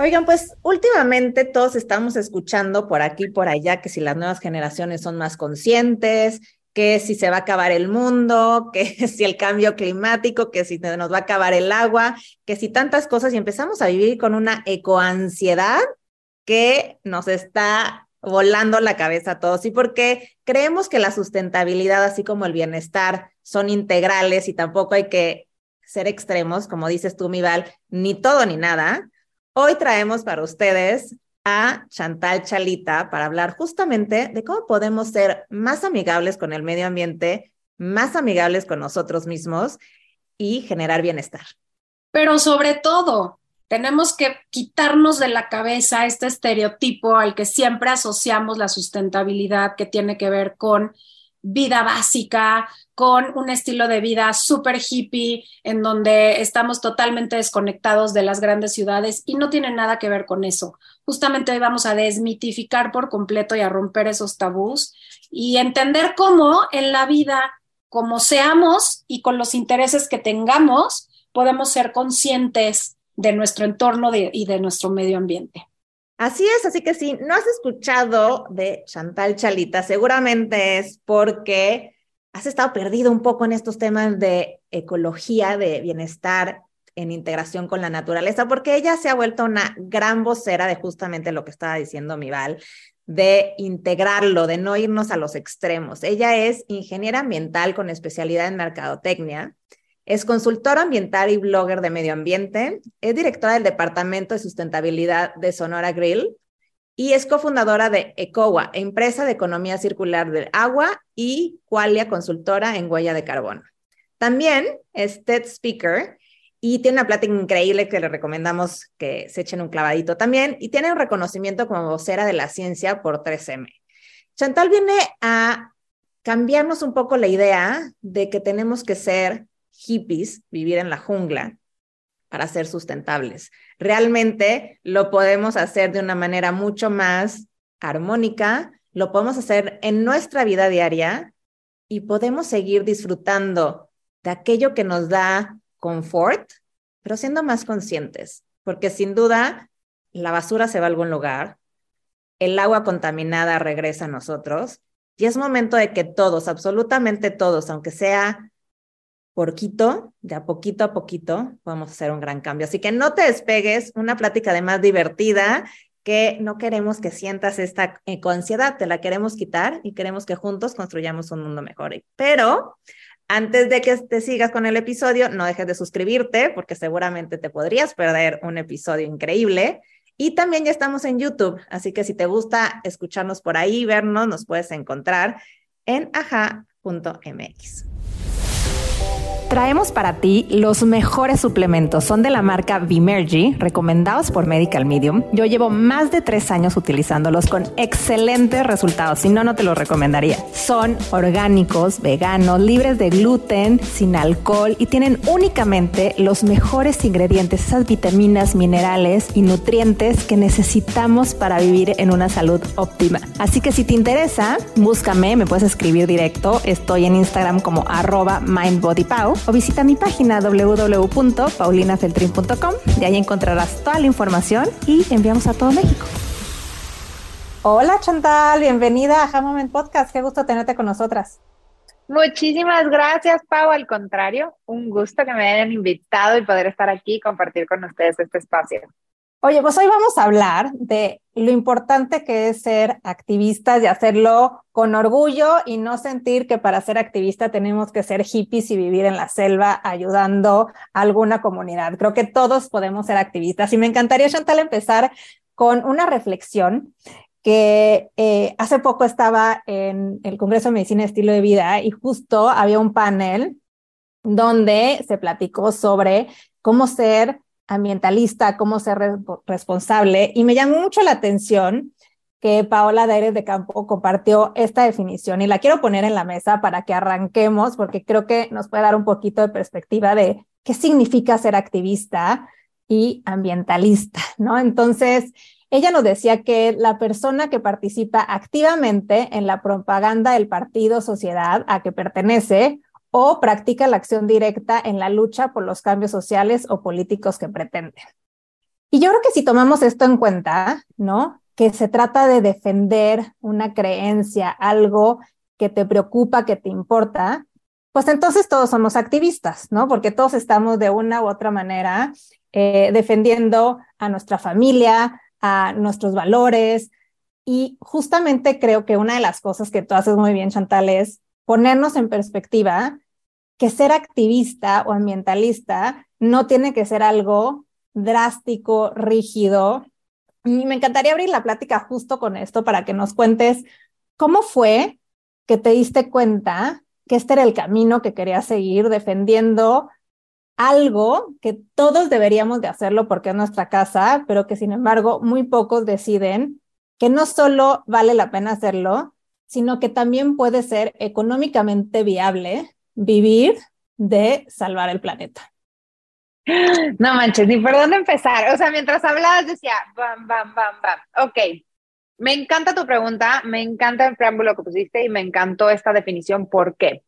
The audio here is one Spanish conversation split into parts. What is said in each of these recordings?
Oigan, pues últimamente todos estamos escuchando por aquí y por allá que si las nuevas generaciones son más conscientes, que si se va a acabar el mundo, que si el cambio climático, que si nos va a acabar el agua, que si tantas cosas y empezamos a vivir con una ecoansiedad que nos está volando la cabeza a todos y porque creemos que la sustentabilidad, así como el bienestar, son integrales y tampoco hay que ser extremos, como dices tú, Mival, ni todo ni nada. Hoy traemos para ustedes a Chantal Chalita para hablar justamente de cómo podemos ser más amigables con el medio ambiente, más amigables con nosotros mismos y generar bienestar. Pero sobre todo, tenemos que quitarnos de la cabeza este estereotipo al que siempre asociamos la sustentabilidad que tiene que ver con vida básica, con un estilo de vida súper hippie, en donde estamos totalmente desconectados de las grandes ciudades y no tiene nada que ver con eso. Justamente hoy vamos a desmitificar por completo y a romper esos tabús y entender cómo en la vida, como seamos y con los intereses que tengamos, podemos ser conscientes de nuestro entorno y de nuestro medio ambiente. Así es, así que si no has escuchado de Chantal Chalita, seguramente es porque has estado perdido un poco en estos temas de ecología, de bienestar en integración con la naturaleza, porque ella se ha vuelto una gran vocera de justamente lo que estaba diciendo Mival, de integrarlo, de no irnos a los extremos. Ella es ingeniera ambiental con especialidad en mercadotecnia es consultora ambiental y blogger de medio ambiente. Es directora del Departamento de Sustentabilidad de Sonora Grill y es cofundadora de ECOWA, empresa de economía circular del agua y Qualia consultora en huella de carbono. También es TED Speaker y tiene una plática increíble que le recomendamos que se echen un clavadito también y tiene un reconocimiento como vocera de la ciencia por 3M. Chantal viene a cambiarnos un poco la idea de que tenemos que ser hippies vivir en la jungla para ser sustentables. Realmente lo podemos hacer de una manera mucho más armónica, lo podemos hacer en nuestra vida diaria y podemos seguir disfrutando de aquello que nos da confort, pero siendo más conscientes, porque sin duda la basura se va a algún lugar, el agua contaminada regresa a nosotros y es momento de que todos, absolutamente todos, aunque sea poquito, de a poquito a poquito, vamos a hacer un gran cambio. Así que no te despegues, una plática de más divertida que no queremos que sientas esta eh, ansiedad, te la queremos quitar y queremos que juntos construyamos un mundo mejor. Pero antes de que te sigas con el episodio, no dejes de suscribirte porque seguramente te podrías perder un episodio increíble. Y también ya estamos en YouTube, así que si te gusta escucharnos por ahí, vernos, nos puedes encontrar en aja.mx. you Traemos para ti los mejores suplementos. Son de la marca Vimergy, recomendados por Medical Medium. Yo llevo más de tres años utilizándolos con excelentes resultados. Si no, no te los recomendaría. Son orgánicos, veganos, libres de gluten, sin alcohol y tienen únicamente los mejores ingredientes, esas vitaminas, minerales y nutrientes que necesitamos para vivir en una salud óptima. Así que si te interesa, búscame, me puedes escribir directo. Estoy en Instagram como arroba mindbodypow o visita mi página www.paulinafeltrin.com y ahí encontrarás toda la información y enviamos a todo México. Hola Chantal, bienvenida a Moment Podcast. Qué gusto tenerte con nosotras. Muchísimas gracias, Pau. Al contrario, un gusto que me hayan invitado y poder estar aquí y compartir con ustedes este espacio. Oye, pues hoy vamos a hablar de lo importante que es ser activistas y hacerlo con orgullo y no sentir que para ser activista tenemos que ser hippies y vivir en la selva ayudando a alguna comunidad. Creo que todos podemos ser activistas y me encantaría, Chantal, empezar con una reflexión que eh, hace poco estaba en el Congreso de Medicina y Estilo de Vida y justo había un panel donde se platicó sobre cómo ser ambientalista, cómo ser responsable. Y me llamó mucho la atención que Paola Daires de Campo compartió esta definición y la quiero poner en la mesa para que arranquemos, porque creo que nos puede dar un poquito de perspectiva de qué significa ser activista y ambientalista, ¿no? Entonces, ella nos decía que la persona que participa activamente en la propaganda del partido sociedad a que pertenece o practica la acción directa en la lucha por los cambios sociales o políticos que pretenden. Y yo creo que si tomamos esto en cuenta, ¿no? Que se trata de defender una creencia, algo que te preocupa, que te importa, pues entonces todos somos activistas, ¿no? Porque todos estamos de una u otra manera eh, defendiendo a nuestra familia, a nuestros valores. Y justamente creo que una de las cosas que tú haces muy bien, Chantal, es ponernos en perspectiva que ser activista o ambientalista no tiene que ser algo drástico, rígido. Y me encantaría abrir la plática justo con esto para que nos cuentes cómo fue que te diste cuenta que este era el camino que querías seguir defendiendo algo que todos deberíamos de hacerlo porque es nuestra casa, pero que sin embargo muy pocos deciden que no solo vale la pena hacerlo, sino que también puede ser económicamente viable vivir de salvar el planeta. No manches, ni por dónde empezar. O sea, mientras hablabas decía, bam, bam, bam, bam. Ok, me encanta tu pregunta, me encanta el preámbulo que pusiste y me encantó esta definición. ¿Por qué?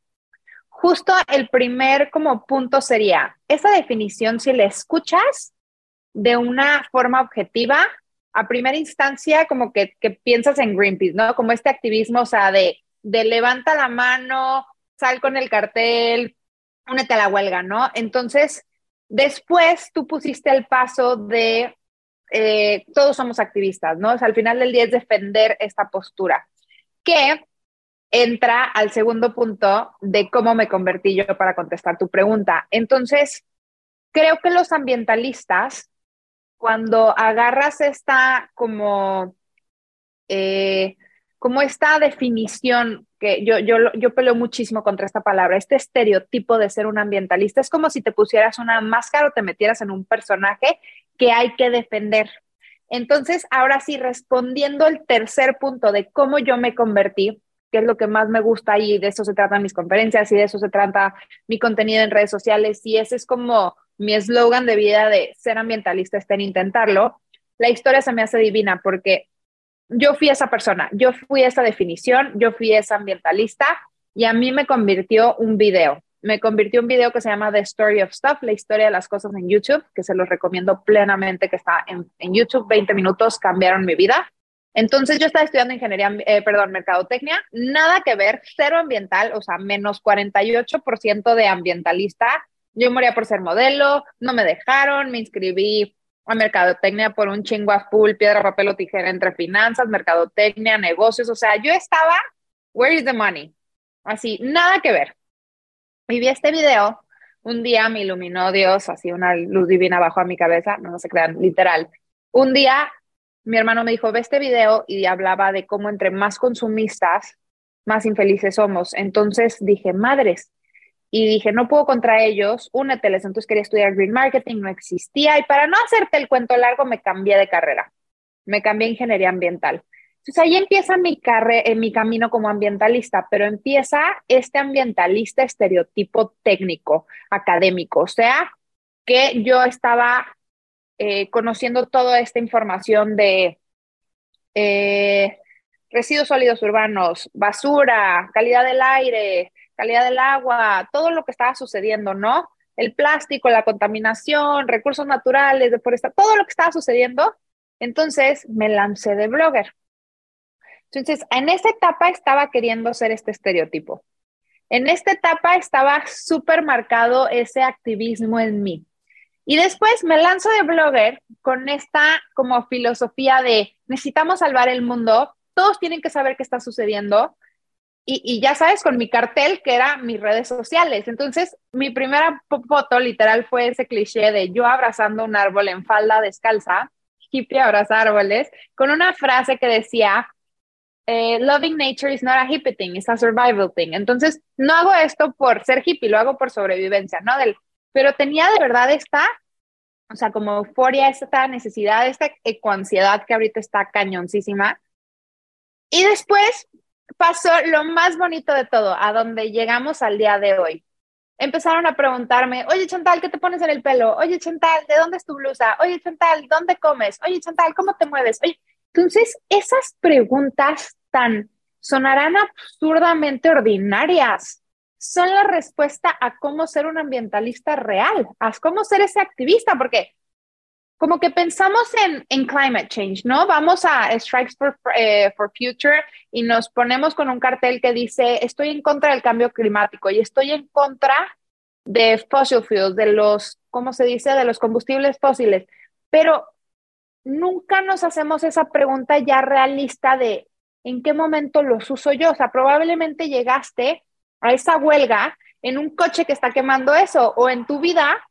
Justo el primer como punto sería, esa definición, si la escuchas de una forma objetiva, a primera instancia como que, piensas en Greenpeace, ¿no? Como este activismo, o sea, de, de levanta la mano, sal con el cartel, únete a la huelga, ¿no? Entonces, después tú pusiste el paso de eh, todos somos activistas, ¿no? O sea, al final del día es defender esta postura, que entra al segundo punto de cómo me convertí yo para contestar tu pregunta. Entonces, creo que los ambientalistas cuando agarras esta como, eh, como esta definición, que yo, yo, yo peleo muchísimo contra esta palabra, este estereotipo de ser un ambientalista, es como si te pusieras una máscara o te metieras en un personaje que hay que defender. Entonces, ahora sí, respondiendo al tercer punto de cómo yo me convertí, que es lo que más me gusta y de eso se tratan mis conferencias y de eso se trata mi contenido en redes sociales y ese es como mi eslogan de vida de ser ambientalista está en intentarlo, la historia se me hace divina porque yo fui esa persona, yo fui esa definición, yo fui esa ambientalista y a mí me convirtió un video. Me convirtió un video que se llama The Story of Stuff, la historia de las cosas en YouTube, que se los recomiendo plenamente, que está en, YouTube. 20 minutos cambiaron mi vida. Entonces yo estaba estudiando ingeniería, eh, perdón, mercadotecnia, nada que ver, cero ambiental, o sea, menos 48% de ambientalista, yo moría por ser modelo, no me dejaron, me inscribí a mercadotecnia por un chingo full, piedra, papel o tijera entre finanzas, mercadotecnia, negocios, o sea, yo estaba, where is the money? Así, nada que ver. Y vi este video, un día me iluminó Dios, así una luz divina bajó a mi cabeza, no, no se crean, literal. Un día mi hermano me dijo, ve este video y hablaba de cómo entre más consumistas, más infelices somos. Entonces dije, madres, y dije, no puedo contra ellos, úneteles. Entonces quería estudiar Green Marketing, no existía. Y para no hacerte el cuento largo, me cambié de carrera. Me cambié a ingeniería ambiental. Entonces ahí empieza mi, carre en mi camino como ambientalista, pero empieza este ambientalista estereotipo técnico, académico. O sea, que yo estaba eh, conociendo toda esta información de eh, residuos sólidos urbanos, basura, calidad del aire, calidad del agua, todo lo que estaba sucediendo, ¿no? El plástico, la contaminación, recursos naturales, deforestación, todo lo que estaba sucediendo. Entonces me lancé de blogger. Entonces, en esta etapa estaba queriendo ser este estereotipo. En esta etapa estaba súper marcado ese activismo en mí. Y después me lanzo de blogger con esta como filosofía de necesitamos salvar el mundo, todos tienen que saber qué está sucediendo, y, ya sabes, con mi cartel que era mis redes sociales. Entonces, mi primera foto literal fue ese cliché de yo abrazando un árbol en falda descalza, hippie abraza árboles, con una frase que decía, eh, loving nature is not a hippie thing, it's a survival thing. Entonces, no hago esto por ser hippie, lo hago por sobrevivencia, ¿no? Del, pero tenía de verdad esta o sea, como euforia, esta necesidad, esta ecoansiedad que ahorita está cañoncísima. Y después pasó lo más bonito de todo, a donde llegamos al día de hoy. Empezaron a preguntarme, oye Chantal, ¿qué te pones en el pelo? Oye Chantal, ¿de dónde es tu blusa? Oye Chantal, ¿dónde comes? Oye Chantal, ¿cómo te mueves? Oye, entonces esas preguntas tan sonarán absurdamente ordinarias, son la respuesta a cómo ser un ambientalista real, a cómo ser ese activista, porque como que pensamos en, en climate change, ¿no? Vamos a Strikes for, eh, for Future y nos ponemos con un cartel que dice, estoy en contra del cambio climático y estoy en contra de fossil fuels, de los, ¿cómo se dice?, de los combustibles fósiles. Pero nunca nos hacemos esa pregunta ya realista de en qué momento los uso yo. O sea, probablemente llegaste a esa huelga en un coche que está quemando eso o en tu vida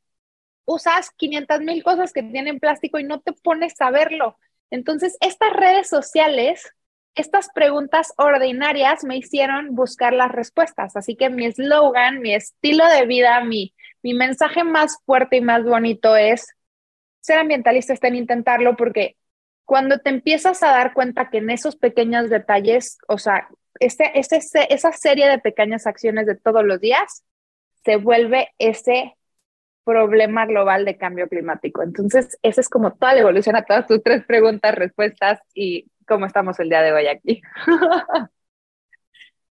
usas 500 mil cosas que tienen plástico y no te pones a verlo. Entonces, estas redes sociales, estas preguntas ordinarias me hicieron buscar las respuestas. Así que mi eslogan, mi estilo de vida, mi, mi mensaje más fuerte y más bonito es ser ambientalista está en intentarlo porque cuando te empiezas a dar cuenta que en esos pequeños detalles, o sea, este, este, esa serie de pequeñas acciones de todos los días se vuelve ese problema global de cambio climático. Entonces, esa es como toda la evolución a todas tus tres preguntas, respuestas y cómo estamos el día de hoy aquí.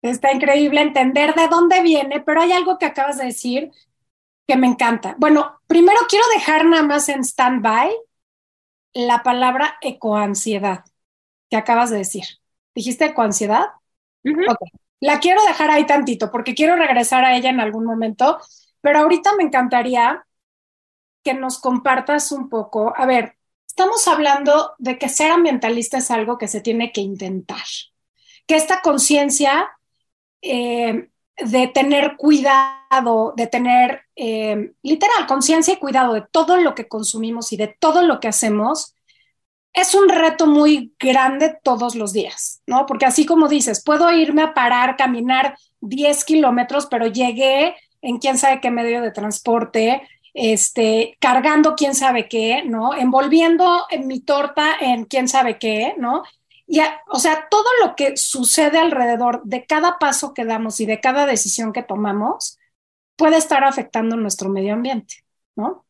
Está increíble entender de dónde viene, pero hay algo que acabas de decir que me encanta. Bueno, primero quiero dejar nada más en stand-by la palabra ecoansiedad que acabas de decir. ¿Dijiste ecoansiedad? La quiero dejar ahí tantito porque quiero regresar a ella en algún momento, pero ahorita me encantaría que nos compartas un poco. A ver, estamos hablando de que ser ambientalista es algo que se tiene que intentar, que esta conciencia eh, de tener cuidado, de tener eh, literal conciencia y cuidado de todo lo que consumimos y de todo lo que hacemos, es un reto muy grande todos los días, ¿no? Porque así como dices, puedo irme a parar, caminar 10 kilómetros, pero llegué en quién sabe qué medio de transporte, este, cargando quién sabe qué, ¿no? Envolviendo en mi torta en quién sabe qué, ¿no? Y, o sea, todo lo que sucede alrededor de cada paso que damos y de cada decisión que tomamos puede estar afectando nuestro medio ambiente, ¿no?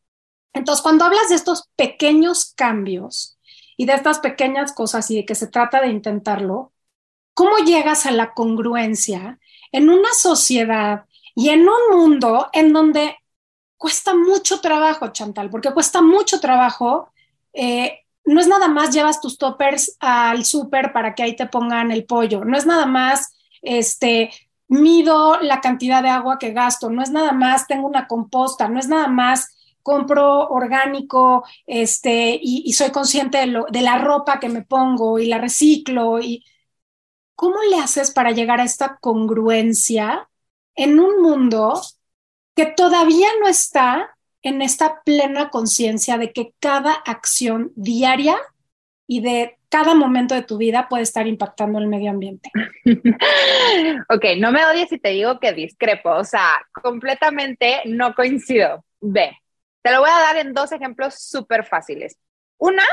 Entonces, cuando hablas de estos pequeños cambios y de estas pequeñas cosas y de que se trata de intentarlo, ¿cómo llegas a la congruencia en una sociedad y en un mundo en donde cuesta mucho trabajo, Chantal, porque cuesta mucho trabajo eh, no es nada más llevas tus toppers al súper para que ahí te pongan el pollo, no es nada más, este, mido la cantidad de agua que gasto, no es nada más, tengo una composta, no es nada más, compro orgánico, este, y, soy consciente de, de la ropa que me pongo y la reciclo y ¿cómo le haces para llegar a esta congruencia en un mundo que todavía no está en esta plena conciencia de que cada acción diaria y de cada momento de tu vida puede estar impactando el medio ambiente. ok, no me odies si te digo que discrepo, o sea, completamente no coincido. Ve, te lo voy a dar en dos ejemplos súper fáciles. Una,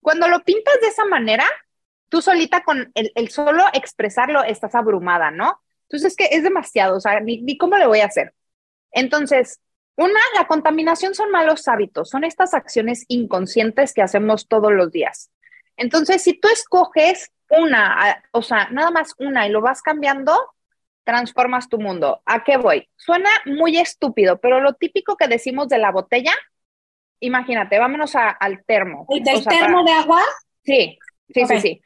cuando lo pintas de esa manera, tú solita con el, el, solo expresarlo estás abrumada, ¿no? Entonces es que es demasiado, o sea, ni, ni cómo le voy a hacer. Entonces, una, la contaminación son malos hábitos, son estas acciones inconscientes que hacemos todos los días. Entonces, si tú escoges una, o sea, nada más una y lo vas cambiando, transformas tu mundo. ¿A qué voy? Suena muy estúpido, pero lo típico que decimos de la botella, imagínate, vámonos al termo. ¿El del termo de agua? Sí, sí, sí, sí.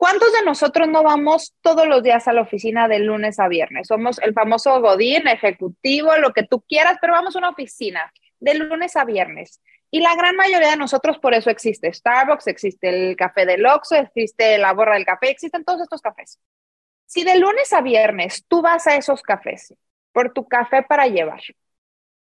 ¿Cuántos de nosotros no vamos todos los días a la oficina de lunes a viernes? Somos el famoso godín, ejecutivo, lo que tú quieras, pero vamos a una oficina de lunes a viernes. Y la gran mayoría de nosotros por eso existe Starbucks, existe el café del Oxxo, existe la borra del café, existen todos estos cafés. Si de lunes a viernes tú vas a esos cafés por tu café para llevar,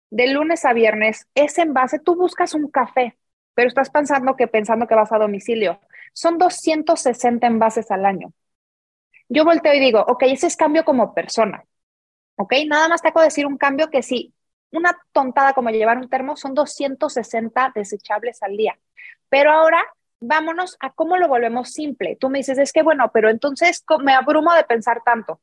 de lunes a viernes ese envase, tú buscas un café, pero estás pensando que pensando que vas a domicilio son 260 envases al año. Yo volteo y digo, ok, ese es cambio como persona. Ok, nada más te hago decir un cambio que si una tontada como llevar un termo, son 260 desechables al día. Pero ahora vámonos a cómo lo volvemos simple. Tú me dices, es que bueno, pero entonces me abrumo de pensar tanto.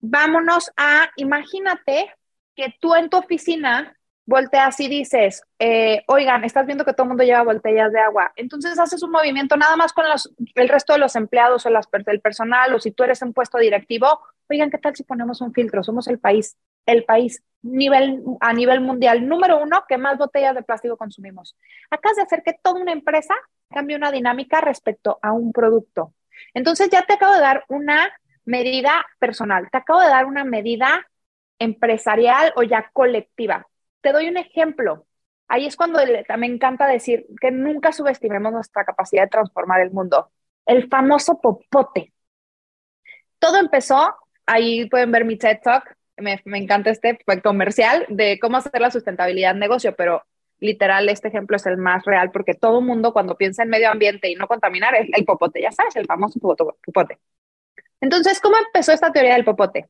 Vámonos a, imagínate que tú en tu oficina volteas y dices, eh, oigan, estás viendo que todo el mundo lleva botellas de agua. Entonces haces un movimiento nada más con los, el resto de los empleados o las, el personal o si tú eres un puesto directivo, oigan, ¿qué tal si ponemos un filtro? Somos el país, el país nivel, a nivel mundial número uno que más botellas de plástico consumimos. Acabas de hacer que toda una empresa cambie una dinámica respecto a un producto. Entonces ya te acabo de dar una medida personal, te acabo de dar una medida empresarial o ya colectiva. Te doy un ejemplo. Ahí es cuando me encanta decir que nunca subestimemos nuestra capacidad de transformar el mundo. El famoso popote. Todo empezó, ahí pueden ver mi TED Talk, me, encanta este comercial de cómo hacer la sustentabilidad en negocio, pero literal este ejemplo es el más real porque todo el mundo cuando piensa en medio ambiente y no contaminar es el popote, ya sabes, el famoso popote. Entonces, ¿cómo empezó esta teoría del popote?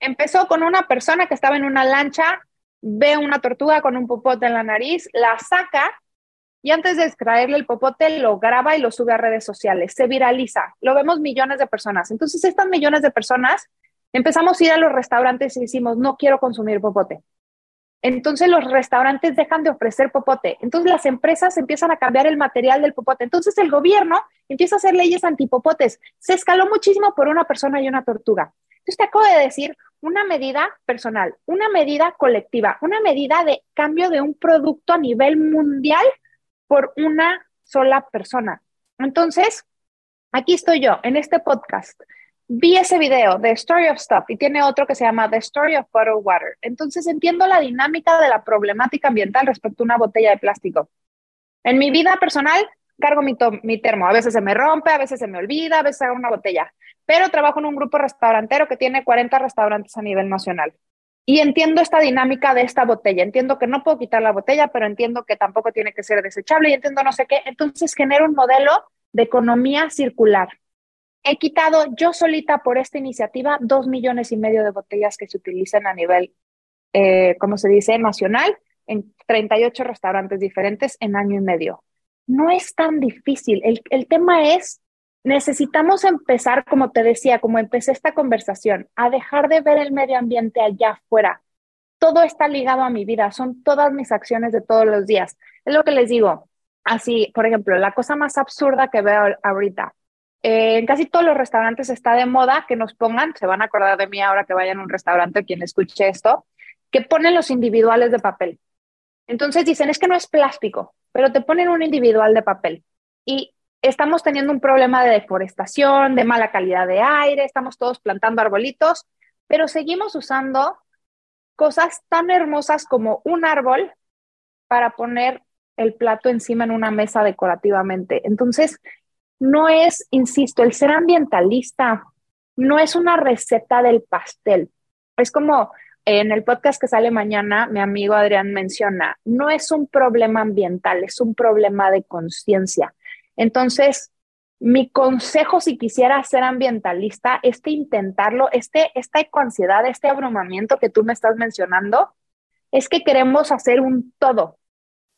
Empezó con una persona que estaba en una lancha, ve una tortuga con un popote en la nariz, la saca y antes de extraerle el popote lo graba y lo sube a redes sociales, se viraliza, lo vemos millones de personas. Entonces, estas millones de personas empezamos a ir a los restaurantes y decimos, no quiero consumir popote. Entonces los restaurantes dejan de ofrecer popote. Entonces las empresas empiezan a cambiar el material del popote. Entonces el gobierno empieza a hacer leyes antipopotes. Se escaló muchísimo por una persona y una tortuga. Entonces te acabo de decir una medida personal, una medida colectiva, una medida de cambio de un producto a nivel mundial por una sola persona. Entonces, aquí estoy yo en este podcast vi ese video de Story of Stuff y tiene otro que se llama The Story of Bottled Water. Entonces entiendo la dinámica de la problemática ambiental respecto a una botella de plástico. En mi vida personal, cargo mi, termo. A veces se me rompe, a veces se me olvida, a veces hago una botella. Pero trabajo en un grupo restaurantero que tiene 40 restaurantes a nivel nacional. Y entiendo esta dinámica de esta botella. Entiendo que no puedo quitar la botella, pero entiendo que tampoco tiene que ser desechable y entiendo no sé qué. Entonces genero un modelo de economía circular he quitado yo solita por esta iniciativa dos millones y medio de botellas que se utilizan a nivel, eh, como se dice, nacional, en 38 restaurantes diferentes en año y medio. No es tan difícil. El, el tema es, necesitamos empezar, como te decía, como empecé esta conversación, a dejar de ver el medio ambiente allá afuera. Todo está ligado a mi vida, son todas mis acciones de todos los días. Es lo que les digo. Así, por ejemplo, la cosa más absurda que veo ahorita, eh, en casi todos los restaurantes está de moda que nos pongan, se van a acordar de mí ahora que vayan a un restaurante quien escuche esto, que ponen los individuales de papel. Entonces dicen, es que no es plástico, pero te ponen un individual de papel. Y estamos teniendo un problema de deforestación, de mala calidad de aire, estamos todos plantando arbolitos, pero seguimos usando cosas tan hermosas como un árbol para poner el plato encima en una mesa decorativamente. Entonces, no es, insisto, el ser ambientalista no es una receta del pastel. Es como en el podcast que sale mañana, mi amigo Adrián menciona, no es un problema ambiental, es un problema de conciencia. Entonces, mi consejo si quisiera ser ambientalista es que intentarlo, este, esta ecoansiedad, este abrumamiento que tú me estás mencionando, es que queremos hacer un todo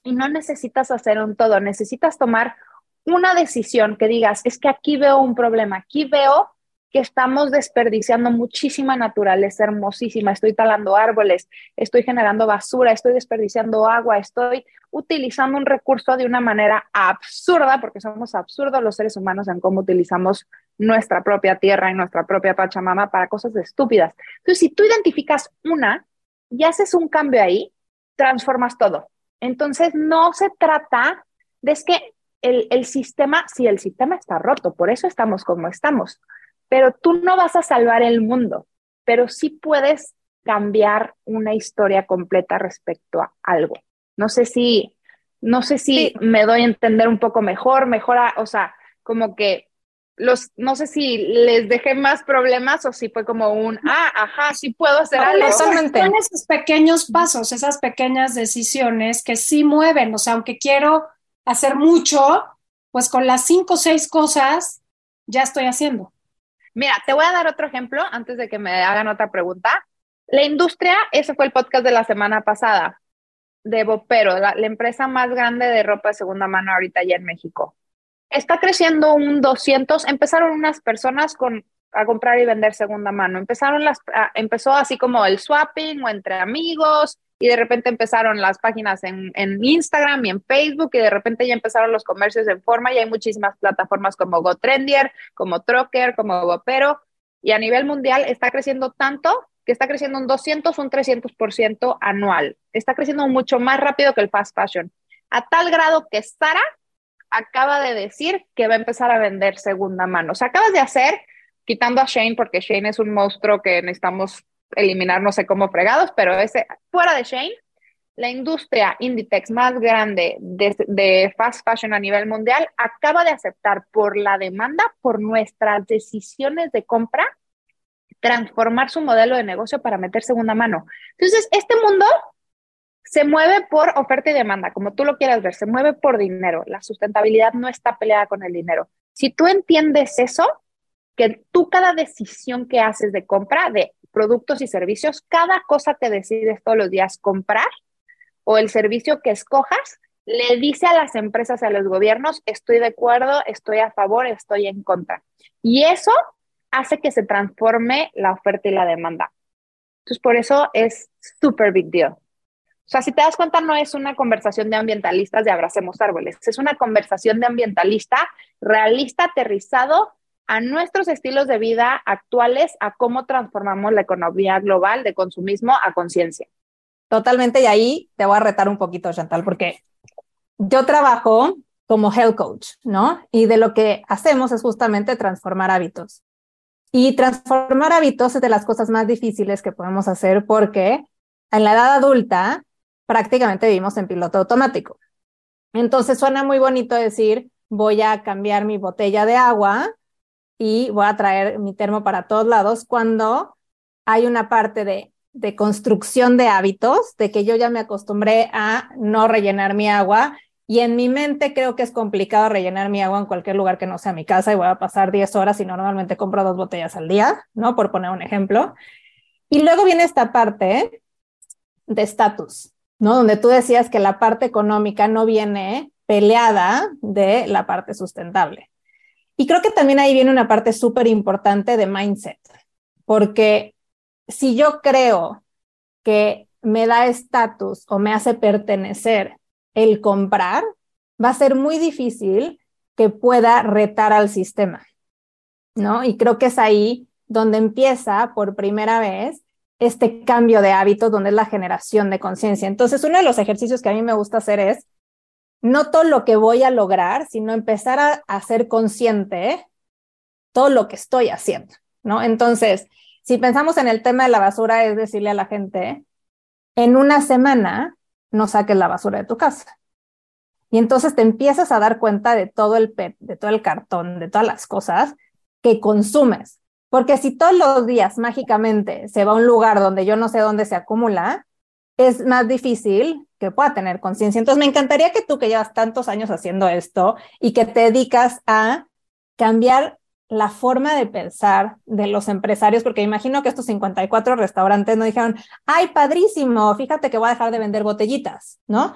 y no necesitas hacer un todo, necesitas tomar una decisión que digas, es que aquí veo un problema, aquí veo que estamos desperdiciando muchísima naturaleza hermosísima, estoy talando árboles, estoy generando basura, estoy desperdiciando agua, estoy utilizando un recurso de una manera absurda, porque somos absurdos los seres humanos en cómo utilizamos nuestra propia tierra y nuestra propia Pachamama para cosas estúpidas. Entonces, si tú identificas una y haces un cambio ahí, transformas todo. Entonces, no se trata de es que el, sistema, sí, el sistema está roto, por eso estamos como estamos, pero tú no vas a salvar el mundo, pero sí puedes cambiar una historia completa respecto a algo. No sé si, no sé si me doy a entender un poco mejor, mejora, o sea, como que los, no sé si les dejé más problemas o si fue como un, ah, ajá, sí puedo hacer algo. Son esos pequeños pasos, esas pequeñas decisiones que sí mueven, o sea, aunque quiero hacer mucho, pues con las cinco o seis cosas ya estoy haciendo. Mira, te voy a dar otro ejemplo antes de que me hagan otra pregunta. La industria, ese fue el podcast de la semana pasada, de Bopero, la, empresa más grande de ropa de segunda mano ahorita ya en México. Está creciendo un 200, empezaron unas personas con, a comprar y vender segunda mano. Empezaron las, empezó así como el swapping o entre amigos y de repente empezaron las páginas en, en, Instagram y en Facebook y de repente ya empezaron los comercios en forma y hay muchísimas plataformas como GoTrendier, como Trocker, como Bopero y a nivel mundial está creciendo tanto que está creciendo un 200, un 300% anual. Está creciendo mucho más rápido que el fast fashion. A tal grado que Sara acaba de decir que va a empezar a vender segunda mano. O sea, acabas de hacer, quitando a Shane, porque Shane es un monstruo que necesitamos eliminar, no sé cómo fregados, pero ese, fuera de Shane, la industria Inditex más grande de, de, fast fashion a nivel mundial acaba de aceptar por la demanda, por nuestras decisiones de compra, transformar su modelo de negocio para meter segunda mano. Entonces, este mundo se mueve por oferta y demanda, como tú lo quieras ver, se mueve por dinero. La sustentabilidad no está peleada con el dinero. Si tú entiendes eso, que tú cada decisión que haces de compra de productos y servicios, cada cosa que decides todos los días comprar o el servicio que escojas, le dice a las empresas, a los gobiernos, estoy de acuerdo, estoy a favor, estoy en contra. Y eso hace que se transforme la oferta y la demanda. Entonces, por eso es súper big deal. O sea, si te das cuenta, no es una conversación de ambientalistas de abracemos árboles, es una conversación de ambientalista realista, aterrizado a nuestros estilos de vida actuales, a cómo transformamos la economía global de consumismo a conciencia. Totalmente, y ahí te voy a retar un poquito, Chantal, porque yo trabajo como health coach, ¿no? Y de lo que hacemos es justamente transformar hábitos. Y transformar hábitos es de las cosas más difíciles que podemos hacer porque en la edad adulta prácticamente vivimos en piloto automático. Entonces suena muy bonito decir, voy a cambiar mi botella de agua y voy a traer mi termo para todos lados cuando hay una parte de, de construcción de hábitos, de que yo ya me acostumbré a no rellenar mi agua y en mi mente creo que es complicado rellenar mi agua en cualquier lugar que no sea mi casa y voy a pasar 10 horas y normalmente compro dos botellas al día, ¿no? Por poner un ejemplo. Y luego viene esta parte de estatus, ¿no? Donde tú decías que la parte económica no viene peleada de la parte sustentable. Y creo que también ahí viene una parte súper importante de mindset, porque si yo creo que me da estatus o me hace pertenecer el comprar, va a ser muy difícil que pueda retar al sistema, ¿no? Y creo que es ahí donde empieza por primera vez este cambio de hábitos, donde es la generación de conciencia. Entonces, uno de los ejercicios que a mí me gusta hacer es no todo lo que voy a lograr, sino empezar a, a ser consciente todo lo que estoy haciendo, ¿no? Entonces, si pensamos en el tema de la basura, es decirle a la gente, en una semana no saques la basura de tu casa. Y entonces te empiezas a dar cuenta de todo el de todo el cartón, de todas las cosas que consumes. Porque si todos los días mágicamente se va a un lugar donde yo no sé dónde se acumula, es más difícil que pueda tener conciencia. Entonces me encantaría que tú que llevas tantos años haciendo esto y que te dedicas a cambiar la forma de pensar de los empresarios, porque imagino que estos 54 restaurantes no dijeron, ay, padrísimo, fíjate que voy a dejar de vender botellitas, ¿no?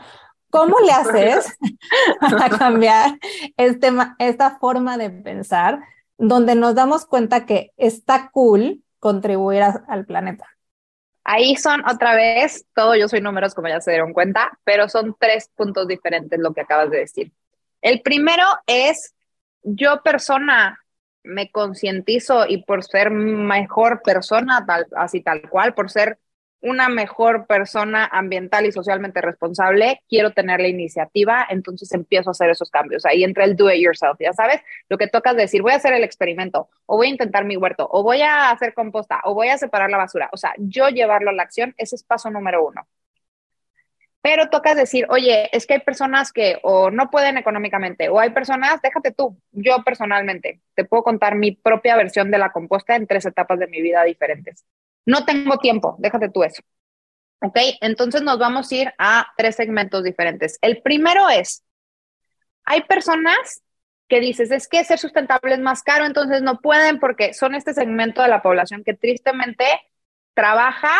¿Cómo le haces para cambiar este, esta forma de pensar donde nos damos cuenta que está cool contribuir al planeta? Ahí son otra vez, todo yo soy números como ya se dieron cuenta, pero son tres puntos diferentes lo que acabas de decir. El primero es yo persona me concientizo y por ser mejor persona, tal, así tal cual, por ser una mejor persona ambiental y socialmente responsable, quiero tener la iniciativa, entonces empiezo a hacer esos cambios. Ahí entra el do it yourself, ya sabes, lo que toca es decir, voy a hacer el experimento, o voy a intentar mi huerto, o voy a hacer composta, o voy a separar la basura. O sea, yo llevarlo a la acción, ese es paso número uno. Pero toca decir, oye, es que hay personas que o no pueden económicamente, o hay personas, déjate tú, yo personalmente, te puedo contar mi propia versión de la composta en tres etapas de mi vida diferentes. No tengo tiempo, déjate tú eso. ¿Ok? Entonces nos vamos a ir a tres segmentos diferentes. El primero es, hay personas que dices, es que ser sustentable es más caro, entonces no pueden porque son este segmento de la población que tristemente trabaja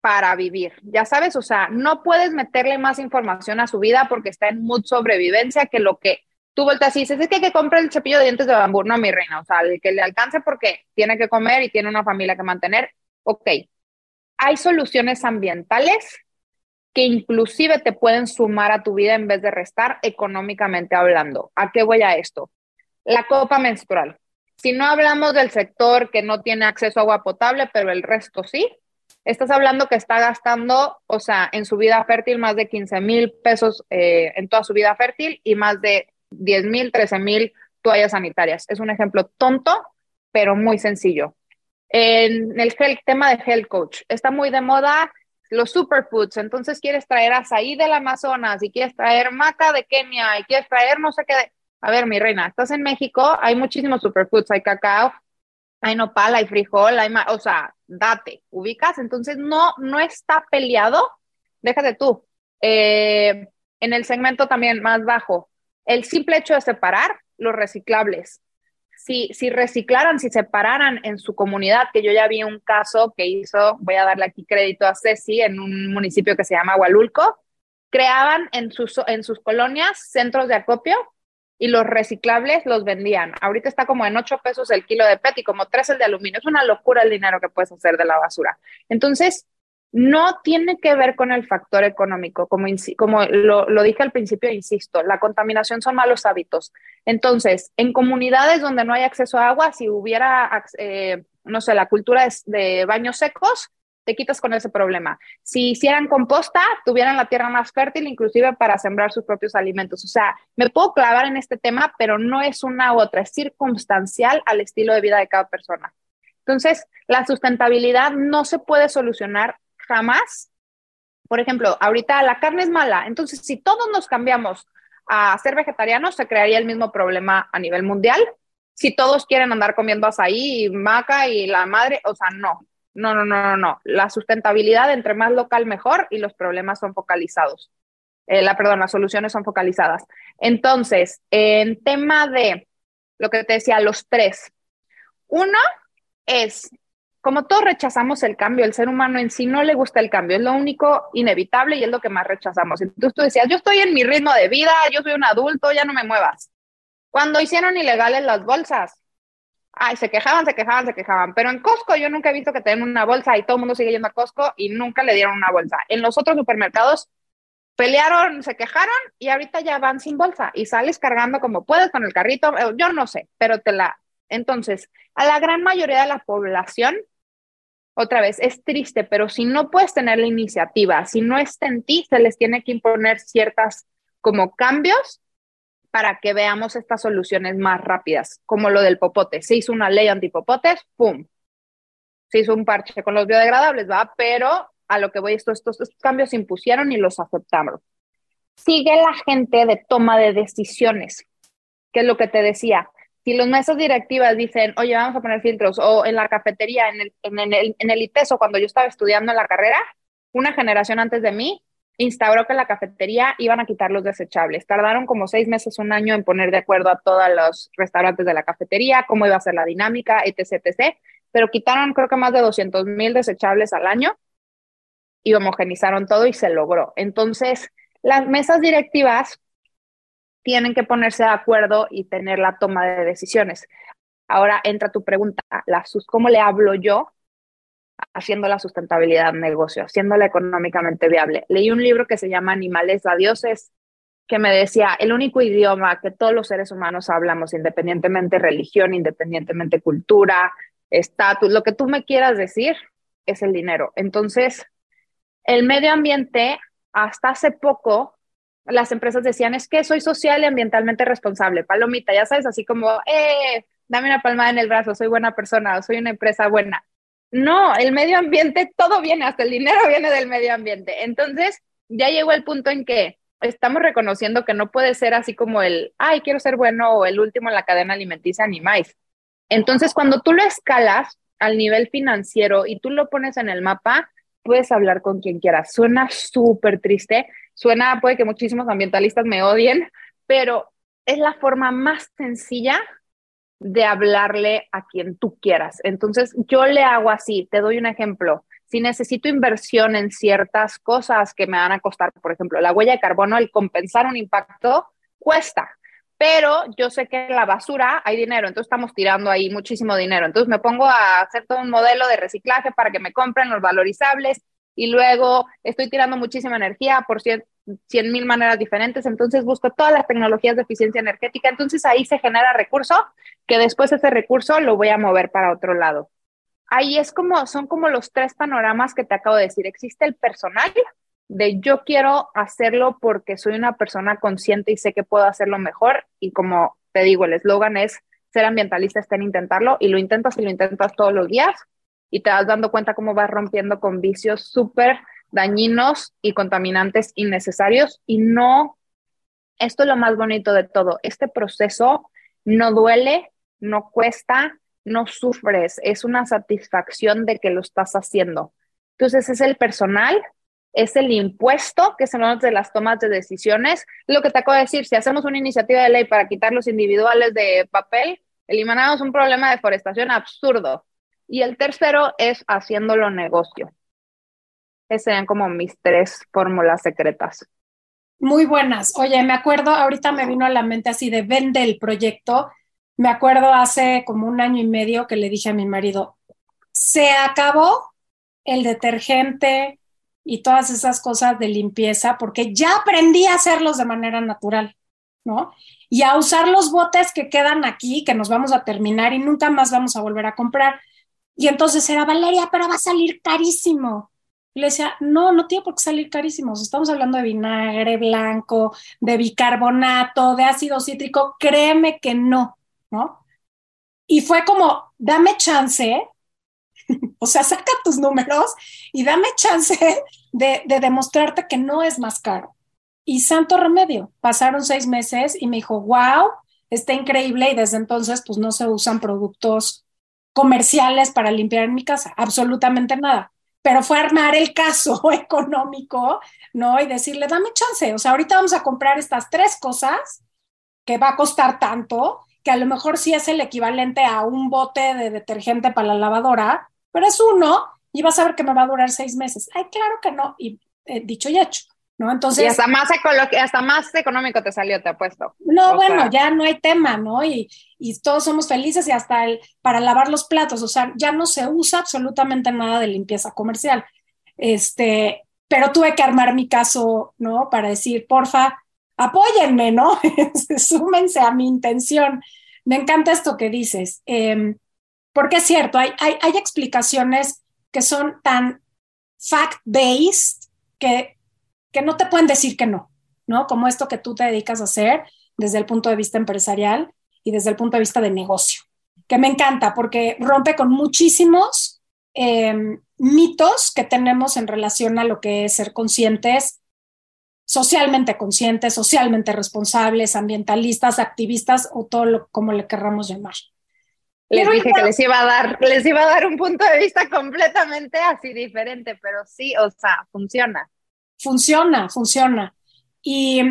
para vivir. Ya sabes, o sea, no puedes meterle más información a su vida porque está en mood sobrevivencia que lo que tú vueltas y dices, es que que comprar el cepillo de dientes de bambú, no, mi reina, o sea, el que le alcance porque tiene que comer y tiene una familia que mantener. Ok, hay soluciones ambientales que inclusive te pueden sumar a tu vida en vez de restar económicamente hablando. ¿A qué voy a esto? La copa menstrual. Si no hablamos del sector que no tiene acceso a agua potable, pero el resto sí, estás hablando que está gastando, o sea, en su vida fértil más de 15 mil pesos eh, en toda su vida fértil y más de 10 mil, 13 mil toallas sanitarias. Es un ejemplo tonto, pero muy sencillo. En el tema de Health Coach, está muy de moda los superfoods, entonces quieres traer azaí del Amazonas y quieres traer maca de Kenia y quieres traer no sé qué. A ver, mi reina, estás en México, hay muchísimos superfoods, hay cacao, hay nopal, hay frijol, hay, o sea, date, ubicas, entonces no, no está peleado, déjate tú. Eh, en el segmento también más bajo, el simple hecho de separar los reciclables. Si, si reciclaran, si separaran en su comunidad, que yo ya vi un caso que hizo, voy a darle aquí crédito a Ceci, en un municipio que se llama Hualulco, creaban en sus, en sus colonias centros de acopio y los reciclables los vendían. Ahorita está como en 8 pesos el kilo de PET como 3 el de aluminio. Es una locura el dinero que puedes hacer de la basura. Entonces, no tiene que ver con el factor económico, como, lo, lo, dije al principio, insisto, la contaminación son malos hábitos. Entonces, en comunidades donde no hay acceso a agua, si hubiera, eh, no sé, la cultura de baños secos, te quitas con ese problema. Si hicieran composta, tuvieran la tierra más fértil, inclusive para sembrar sus propios alimentos. O sea, me puedo clavar en este tema, pero no es una u otra, es circunstancial al estilo de vida de cada persona. Entonces, la sustentabilidad no se puede solucionar jamás. Por ejemplo, ahorita la carne es mala, entonces si todos nos cambiamos a ser vegetarianos, se crearía el mismo problema a nivel mundial. Si todos quieren andar comiendo azaí y maca y la madre, o sea, no, no, no, no, no, no. La sustentabilidad, entre más local, mejor y los problemas son focalizados. Eh, la, perdón, las soluciones son focalizadas. Entonces, en tema de lo que te decía, los tres. Uno es, como todos rechazamos el cambio, el ser humano en sí no le gusta el cambio, es lo único inevitable y es lo que más rechazamos. Entonces tú decías, yo estoy en mi ritmo de vida, yo soy un adulto, ya no me muevas. Cuando hicieron ilegales las bolsas, Ay, se quejaban, se quejaban, se quejaban. Pero en Costco yo nunca he visto que tengan una bolsa y todo el mundo sigue yendo a Costco y nunca le dieron una bolsa. En los otros supermercados pelearon, se quejaron y ahorita ya van sin bolsa y sales cargando como puedes con el carrito. Eh, yo no sé, pero te la. Entonces, a la gran mayoría de la población, otra vez, es triste, pero si no puedes tener la iniciativa, si no está en ti, se les tiene que imponer ciertas como cambios para que veamos estas soluciones más rápidas, como lo del popote. Se hizo una ley antipopotes, ¡pum! Se hizo un parche con los biodegradables, ¿va? Pero a lo que voy, estos, estos, estos cambios se impusieron y los aceptamos. Sigue la gente de toma de decisiones, que es lo que te decía. Si los mesas directivas dicen, oye, vamos a poner filtros, o en la cafetería, en el, en el, en el ITESO, cuando yo estaba estudiando en la carrera, una generación antes de mí instauró que la cafetería iban a quitar los desechables. Tardaron como seis meses, un año en poner de acuerdo a todos los restaurantes de la cafetería, cómo iba a ser la dinámica, etc., etc., pero quitaron creo que más de 200 mil desechables al año y homogenizaron todo y se logró. Entonces, las mesas directivas tienen que ponerse de acuerdo y tener la toma de decisiones. Ahora entra tu pregunta, ¿cómo le hablo yo haciendo la sustentabilidad negocio, haciéndola económicamente viable. Leí un libro que se llama Animales a Dioses, que me decía, el único idioma que todos los seres humanos hablamos, independientemente religión, independientemente cultura, estatus, lo que tú me quieras decir, es el dinero. Entonces, el medio ambiente, hasta hace poco, las empresas decían, es que soy social y ambientalmente responsable. Palomita, ya sabes, así como, eh, dame una palmada en el brazo, soy buena persona, soy una empresa buena. No, el medio ambiente, todo viene, hasta el dinero viene del medio ambiente. Entonces, ya llegó el punto en que estamos reconociendo que no puede ser así como el, ay, quiero ser bueno o el último en la cadena alimenticia ni más. Entonces, cuando tú lo escalas al nivel financiero y tú lo pones en el mapa, puedes hablar con quien quieras. Suena súper triste, suena, puede que muchísimos ambientalistas me odien, pero es la forma más sencilla de hablarle a quien tú quieras. Entonces, yo le hago así, te doy un ejemplo. si necesito inversión en ciertas cosas que me van a costar, por ejemplo, la huella de carbono, el compensar un impacto, cuesta. Pero yo sé que en la basura hay dinero, entonces estamos tirando ahí muchísimo dinero. Entonces me pongo a hacer todo un modelo de reciclaje para que me compren los valorizables y luego estoy tirando muchísima energía por cien mil maneras diferentes. Entonces busco todas las tecnologías de eficiencia energética. Entonces ahí se genera recurso que después ese recurso lo voy a mover para otro lado ahí es como, son como los tres panoramas que te acabo de decir. Existe el personal, de yo quiero hacerlo porque soy una persona consciente y sé que puedo hacerlo mejor. Y como te digo, el eslogan es ser ambientalista está en intentarlo y lo intentas y lo intentas todos los días y te vas dando cuenta cómo vas rompiendo con vicios súper dañinos y contaminantes innecesarios y no, esto es lo más bonito de todo, este proceso no duele, no cuesta, no sufres, es una satisfacción de que lo estás haciendo. Entonces es el personal, es el impuesto, que son los de las tomas de decisiones. Lo que te acabo de decir, si hacemos una iniciativa de ley para quitar los individuales de papel, eliminamos un problema de deforestación absurdo. Y el tercero es haciéndolo negocio. Esas serían como mis tres fórmulas secretas. Muy buenas. Oye, me acuerdo, ahorita me vino a la mente así de vende el proyecto me acuerdo hace como un año y medio que le dije a mi marido, se acabó el detergente y todas esas cosas de limpieza porque ya aprendí a hacerlos de manera natural, ¿no? Y a usar los botes que quedan aquí, que nos vamos a terminar y nunca más vamos a volver a comprar. Y entonces era, Valeria, pero va a salir carísimo. Y le decía, no, no tiene por qué salir carísimo. Estamos hablando de vinagre blanco, de bicarbonato, de ácido cítrico. Créeme que no. ¿no? Y fue como, dame chance, o sea, saca tus números y dame chance de, demostrarte que no es más caro. Y santo remedio, pasaron seis meses y me dijo, wow, está increíble y desde entonces pues no se usan productos comerciales para limpiar en mi casa, absolutamente nada. Pero fue armar el caso económico, ¿no? Y decirle, dame chance, o sea, ahorita vamos a comprar estas tres cosas que va a costar tanto que a lo mejor sí es el equivalente a un bote de detergente para la lavadora, pero es uno y vas a ver que me va a durar seis meses. Ay, claro que no. Y eh, dicho y hecho, ¿no? Entonces. Y hasta más, hasta más económico te salió, te apuesto. No, bueno, ya no hay tema, ¿no? Y, y todos somos felices y hasta el, para lavar los platos, o sea, ya no se usa absolutamente nada de limpieza comercial. Este, pero tuve que armar mi caso, ¿no? Para decir, porfa, apóyenme, ¿no? Súmense a mi intención. Me encanta esto que dices, em, porque es cierto, hay, hay, hay explicaciones que son tan fact-based que, que no te pueden decir que no, ¿no? Como esto que tú te dedicas a hacer desde el punto de vista empresarial y desde el punto de vista de negocio, que me encanta porque rompe con muchísimos em, mitos que tenemos en relación a lo que es ser conscientes socialmente conscientes, socialmente responsables, ambientalistas, activistas o todo lo como le querramos llamar. Les dije que les iba a dar, les iba a dar un punto de vista completamente así diferente, pero sí, o sea, funciona. Funciona, funciona. Y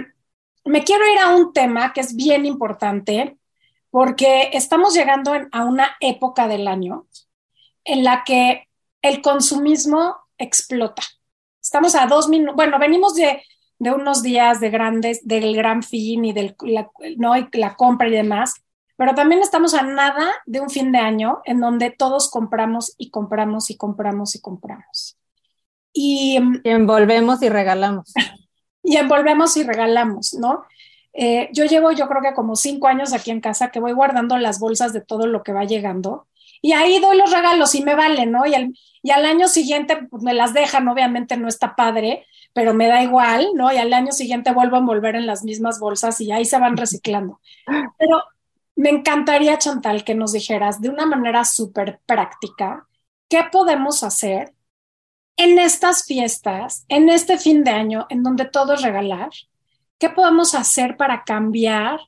me quiero ir a un tema que es bien importante porque estamos llegando a una época del año en la que el consumismo explota. Estamos a dos minutos, bueno, venimos de de unos días de grandes, del gran fin y del, ¿no? y la compra y demás, pero también estamos a nada de un fin de año en donde todos compramos y compramos y compramos y compramos. Y, envolvemos y regalamos. y envolvemos y regalamos, ¿no? Eh, yo llevo, yo creo que como cinco años aquí en casa que voy guardando las bolsas de todo lo que va llegando y ahí doy los regalos y me valen, ¿no? Y al, y al año siguiente pues, me las dejan, obviamente no está padre, pero me da igual, ¿no? Y al año siguiente vuelvo a envolver en las mismas bolsas y ahí se van reciclando. Pero me encantaría, Chantal, que nos dijeras de una manera súper práctica qué podemos hacer en estas fiestas, en este fin de año, en donde todo es regalar. ¿Qué podemos hacer para cambiar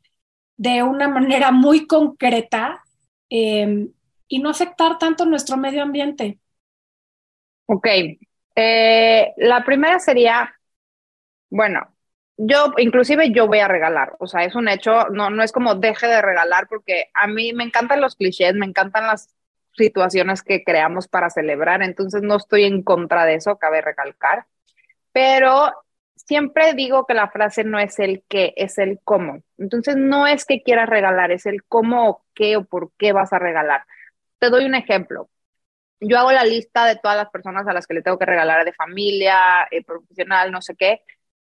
de una manera muy concreta em, y no afectar tanto nuestro medio ambiente? Ok, eh, la primera sería, bueno, yo inclusive yo voy a regalar, o sea, es un hecho, no, no es como deje de regalar porque a mí me encantan los clichés, me encantan las situaciones que creamos para celebrar, entonces no estoy en contra de eso, cabe recalcar, pero siempre digo que la frase no es el qué, es el cómo. Entonces no es que quieras regalar, es el cómo qué o por qué vas a regalar. Te doy un ejemplo. Yo hago la lista de todas las personas a las que le tengo que regalar de familia, eh, profesional, no sé qué,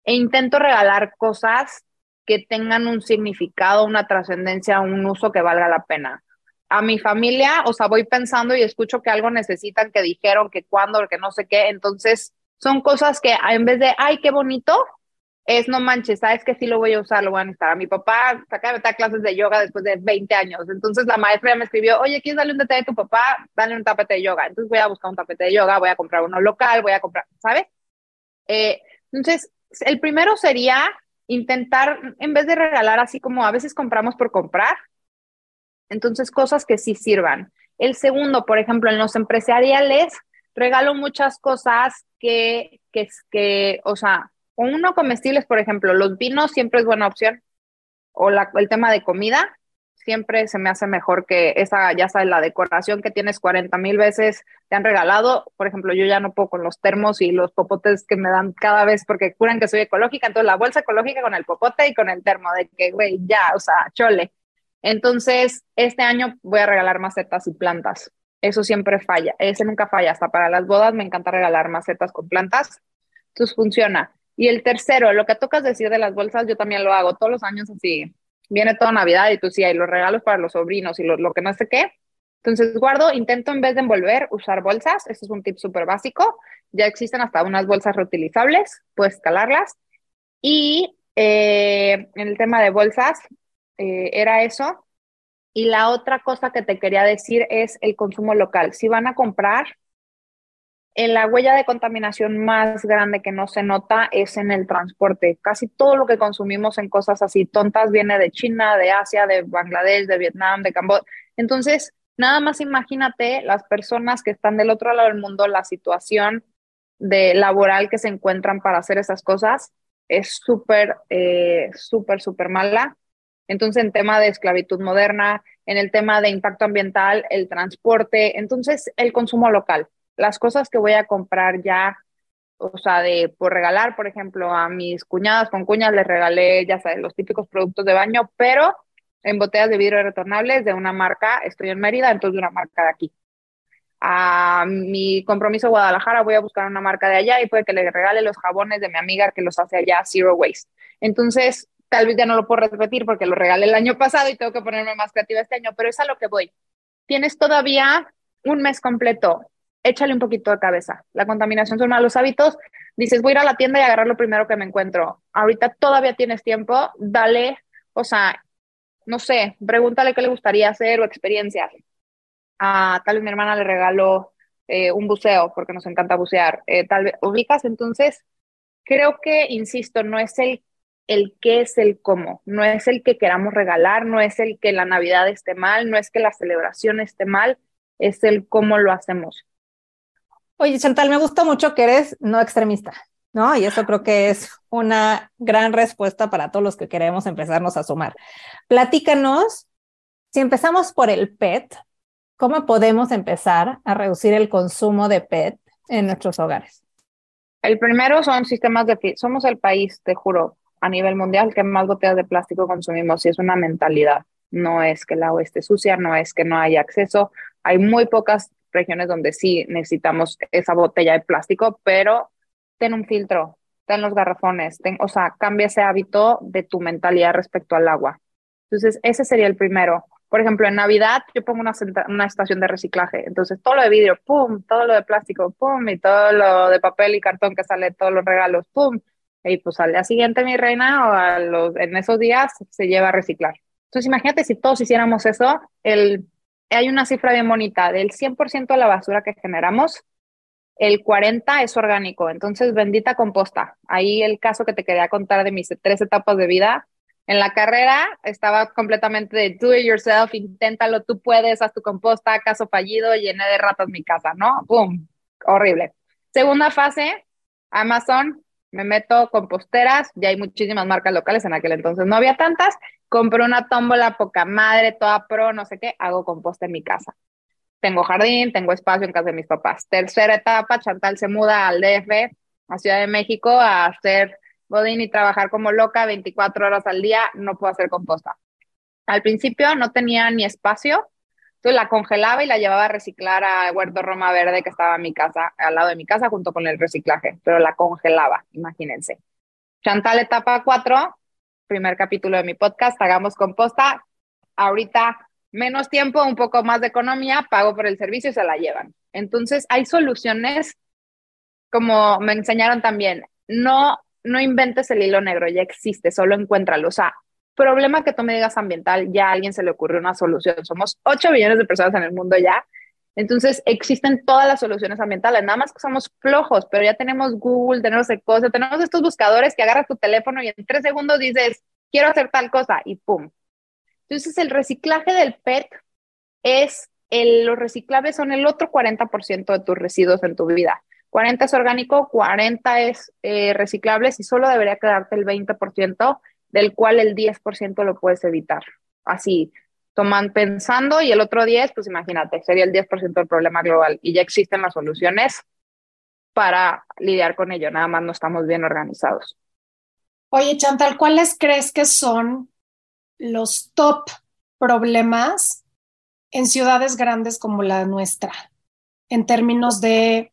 e intento regalar cosas que tengan un significado, una trascendencia, un uso que valga la pena. A mi familia, o sea, voy pensando y escucho que algo necesitan, que dijeron, que cuándo, que no sé qué, entonces son cosas que en vez de, ay, qué bonito, es no manches, sabes que sí lo voy a usar, lo voy a necesitar. A mi papá acaba de clases de yoga después de 20 años. Entonces la maestra ya me escribió, oye, ¿quieres darle un detalle a tu papá? Dale un tapete de yoga. Entonces voy a buscar un tapete de yoga, voy a comprar uno local, voy a comprar, ¿sabes? Eh, entonces, el primero sería intentar, en vez de regalar así como a veces compramos por comprar, entonces cosas que sí sirvan. El segundo, por ejemplo, en los empresariales, regalo muchas cosas que, que, que o sea, uno comestibles, por ejemplo, los vinos siempre es buena opción, o el tema de comida, siempre se me hace mejor que esa, ya sabes, la decoración que tienes 40 mil veces te han regalado. Por ejemplo, yo ya no puedo con los termos y los popotes que me dan cada vez porque curan que soy ecológica. Entonces, la bolsa ecológica con el popote y con el termo, de que, güey, ya, o sea, chole. Entonces, este año voy a regalar macetas y plantas. Eso siempre falla, ese nunca falla. Hasta para las bodas me encanta regalar macetas con plantas. Entonces funciona. Y el tercero, lo que tocas decir de las bolsas, yo también lo hago todos los años así. Viene toda Navidad y tú sí, hay los regalos para los sobrinos y lo, lo que no sé qué. Entonces guardo, intento en vez de envolver, usar bolsas. Este es un tip súper básico. Ya existen hasta unas bolsas reutilizables, puedes calarlas. Y eh, en el tema de bolsas, eh, era eso. Y la otra cosa que te quería decir es el consumo local. Si van a comprar, en la huella de contaminación más grande que no se nota es en el transporte. Casi todo lo que consumimos en cosas así tontas viene de China, de Asia, de Bangladesh, de Vietnam, de Camboya. Entonces, nada más imagínate las personas que están del otro lado del mundo, la situación de laboral que se encuentran para hacer esas cosas es súper, eh, súper, súper mala. Entonces, en tema de esclavitud moderna, en el tema de impacto ambiental, el transporte, entonces el consumo local. Las cosas que voy a comprar ya, o sea, de por regalar, por ejemplo, a mis cuñadas con cuñas les regalé, ya sabes, los típicos productos de baño, pero en botellas de vidrio retornables de una marca, estoy en Mérida, entonces de una marca de aquí. A mi compromiso Guadalajara voy a buscar una marca de allá y puede que le regale los jabones de mi amiga que los hace allá, Zero Waste. Entonces, tal vez ya no lo puedo repetir porque lo regalé el año pasado y tengo que ponerme más creativa este año, pero es a lo que voy. Tienes todavía un mes completo, échale un poquito de cabeza. La contaminación son malos hábitos. Dices, voy a ir a la tienda y agarrar lo primero que me encuentro. Ahorita todavía tienes tiempo, dale, o sea, no sé, pregúntale qué le gustaría hacer o experiencias. A tal vez mi hermana le regaló eh, un buceo porque nos encanta bucear. Eh, tal vez, ubicas, entonces, creo que, insisto, no es el el qué es el cómo, no es el que queramos regalar, no es el que la Navidad esté mal, no es que la celebración esté mal, es el cómo lo hacemos. Oye, Chantal, me gusta mucho que eres no extremista, ¿no? Y eso creo que es una gran respuesta para todos los que queremos empezarnos a sumar. Platícanos, si empezamos por el PET, ¿cómo podemos empezar a reducir el consumo de PET en nuestros hogares? El primero son sistemas de... Somos el país, te juro, a nivel mundial que más botellas de plástico consumimos y es una mentalidad. No es que el agua esté sucia, no es que no haya acceso. Hay muy pocas regiones donde sí necesitamos esa botella de plástico, pero ten un filtro, ten los garrafones, ten, o sea, cambia ese hábito de tu mentalidad respecto al agua. Entonces, ese sería el primero. Por ejemplo, en Navidad yo pongo una, una estación de reciclaje. Entonces, todo lo de vidrio, pum, todo lo de plástico, pum, y todo lo de papel y cartón que sale, todos los regalos, pum y pues al día siguiente, mi reina, o a los, en esos días se lleva a reciclar. Entonces, imagínate si todos hiciéramos eso, el, hay una cifra bien bonita, del 100% de la basura que generamos, el 40 es orgánico, entonces bendita composta. Ahí el caso que te quería contar de mis tres etapas de vida. En la carrera estaba completamente de do it yourself, inténtalo, tú puedes, haz tu composta, caso fallido, llené de ratas mi casa, ¿no? ¡Pum! Horrible. Segunda fase, Amazon, me meto composteras, ya hay muchísimas marcas locales, en aquel entonces no había tantas, compro una tómbola poca madre, toda pro, no sé qué, hago composta en mi casa. tengo jardín, tengo espacio en casa de mis papás. Tercera etapa, Chantal se muda al DF, a Ciudad de México, a hacer godín y trabajar como loca 24 horas al día, no puedo hacer composta. Al principio no tenía ni espacio, entonces la congelaba y la llevaba a reciclar a Huerto Roma Verde que estaba en mi casa, al lado de mi casa, junto con el reciclaje, pero la congelaba, imagínense. Chantal etapa 4, primer capítulo de mi podcast, hagamos composta. Ahorita menos tiempo, un poco más de economía, pago por el servicio y se la llevan. Entonces hay soluciones, como me enseñaron también, no, no inventes el hilo negro, ya existe, solo encuéntralo. O sea, problema que tú me digas ambiental, ya a alguien se le ocurrió una solución. Somos 8 millones de personas en el mundo ya. Entonces existen todas las soluciones ambientales, nada más que somos flojos, pero ya tenemos Google, tenemos cosas, tenemos estos buscadores que agarras tu teléfono y en tres segundos dices, quiero hacer tal cosa y pum. Entonces el reciclaje del PET es, el, los reciclables son el otro 40% de tus residuos en tu vida. 40 es orgánico, 40 es eh, reciclables y solo debería quedarte el 20% del cual el 10% lo puedes evitar. Así, toman pensando y el otro 10, pues imagínate, sería el 10% del problema global y ya existen las soluciones para lidiar con ello, nada más no estamos bien organizados. Oye, Chantal, ¿cuáles crees que son los top problemas en ciudades grandes como la nuestra, en términos de,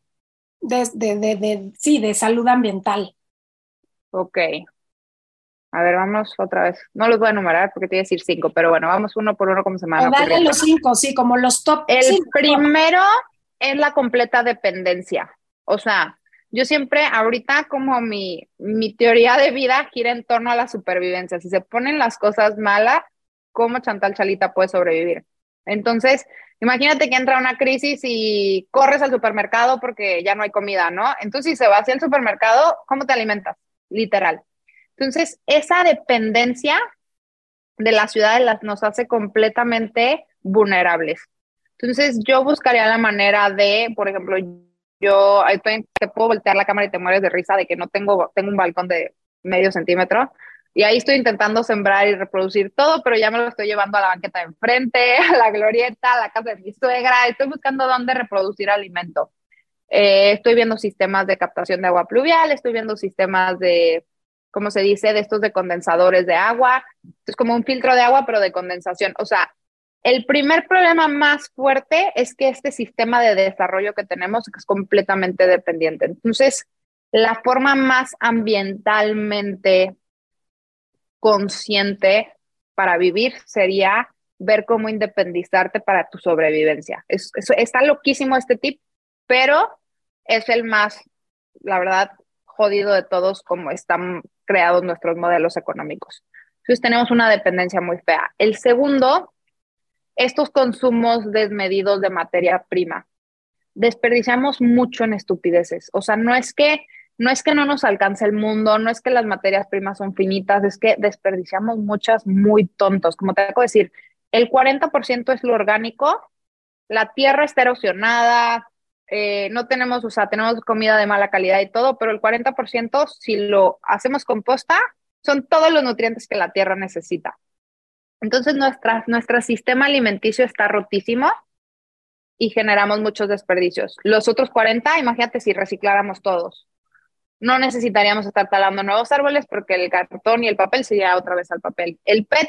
de, de, de sí, de salud ambiental? Ok, a ver, vamos otra vez. No los voy a enumerar porque te voy a decir cinco, pero bueno, vamos uno por uno como se me van Dale los cinco, sí, como los top. El primero es la completa dependencia. O sea, yo siempre, ahorita como mi, mi teoría de vida gira en torno a la supervivencia. Si se ponen las cosas malas, ¿cómo Chantal Chalita puede sobrevivir? Entonces, imagínate que entra una crisis y corres al supermercado porque ya no hay comida, ¿no? Entonces, si se va hacia el supermercado, ¿cómo te alimentas? Literal. Entonces, esa dependencia de la ciudad nos hace completamente vulnerables. Entonces, yo buscaría la manera de, por ejemplo, yo te puedo voltear la cámara y te mueres de risa de que no tengo, tengo un balcón de medio centímetro y ahí estoy intentando sembrar y reproducir todo, pero ya me lo estoy llevando a la banqueta de enfrente, a la glorieta, a la casa de mi suegra, estoy buscando dónde reproducir alimento. Eh, estoy viendo sistemas de captación de agua pluvial, estoy viendo sistemas de como se dice, de estos de condensadores de agua. Es como un filtro de agua, pero de condensación. O sea, el primer problema más fuerte es que este sistema de desarrollo que tenemos es completamente dependiente. Entonces, la forma más ambientalmente consciente para vivir sería ver cómo independizarte para tu sobrevivencia. Es, está loquísimo este tip, pero es el más, la verdad, jodido de todos como están creados nuestros modelos económicos. Entonces tenemos una dependencia muy fea. El segundo, estos consumos desmedidos de materia prima. Desperdiciamos mucho en estupideces. O sea, no es que no es que no nos alcance el mundo, no es que las materias primas son finitas, es que desperdiciamos muchas muy tontos. Como te acabo de decir, el 40% es lo orgánico, la tierra está erosionada, eh, no tenemos, o sea, tenemos comida de mala calidad y todo, pero el 40% si lo hacemos composta, son todos los nutrientes que la tierra necesita. Entonces nuestra, nuestro sistema alimenticio está rotísimo y generamos muchos desperdicios. Los otros 40, imagínate si recicláramos todos. No necesitaríamos estar talando nuevos árboles porque el cartón y el papel sería otra vez al papel. El PET,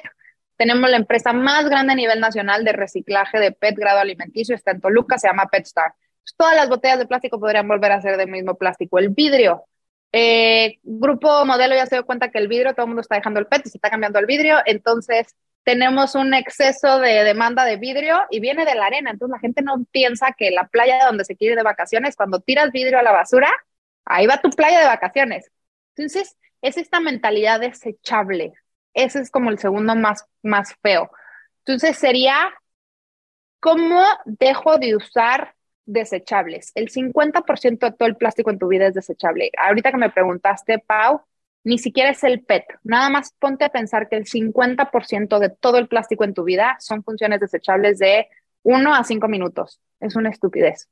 tenemos la empresa más grande a nivel nacional de reciclaje de PET grado alimenticio, está en Toluca, se llama PetStar todas las botellas de plástico podrían volver a ser del mismo plástico. El vidrio, eh, grupo modelo ya se dio cuenta que el vidrio, todo el mundo está dejando el PET y se está cambiando el vidrio, entonces tenemos un exceso de demanda de vidrio y viene de la arena, entonces la gente no piensa que la playa donde se quiere de vacaciones, cuando tiras vidrio a la basura, ahí va tu playa de vacaciones. Entonces, es esta mentalidad desechable. Ese es como el segundo más, más feo. Entonces, sería, ¿cómo dejo de usar desechables. El 50% de todo el plástico en tu vida es desechable. Ahorita que me preguntaste, Pau, ni siquiera es el PET. Nada más ponte a pensar que el 50% de todo el plástico en tu vida son funciones desechables de 1 a 5 minutos. Es una estupidez.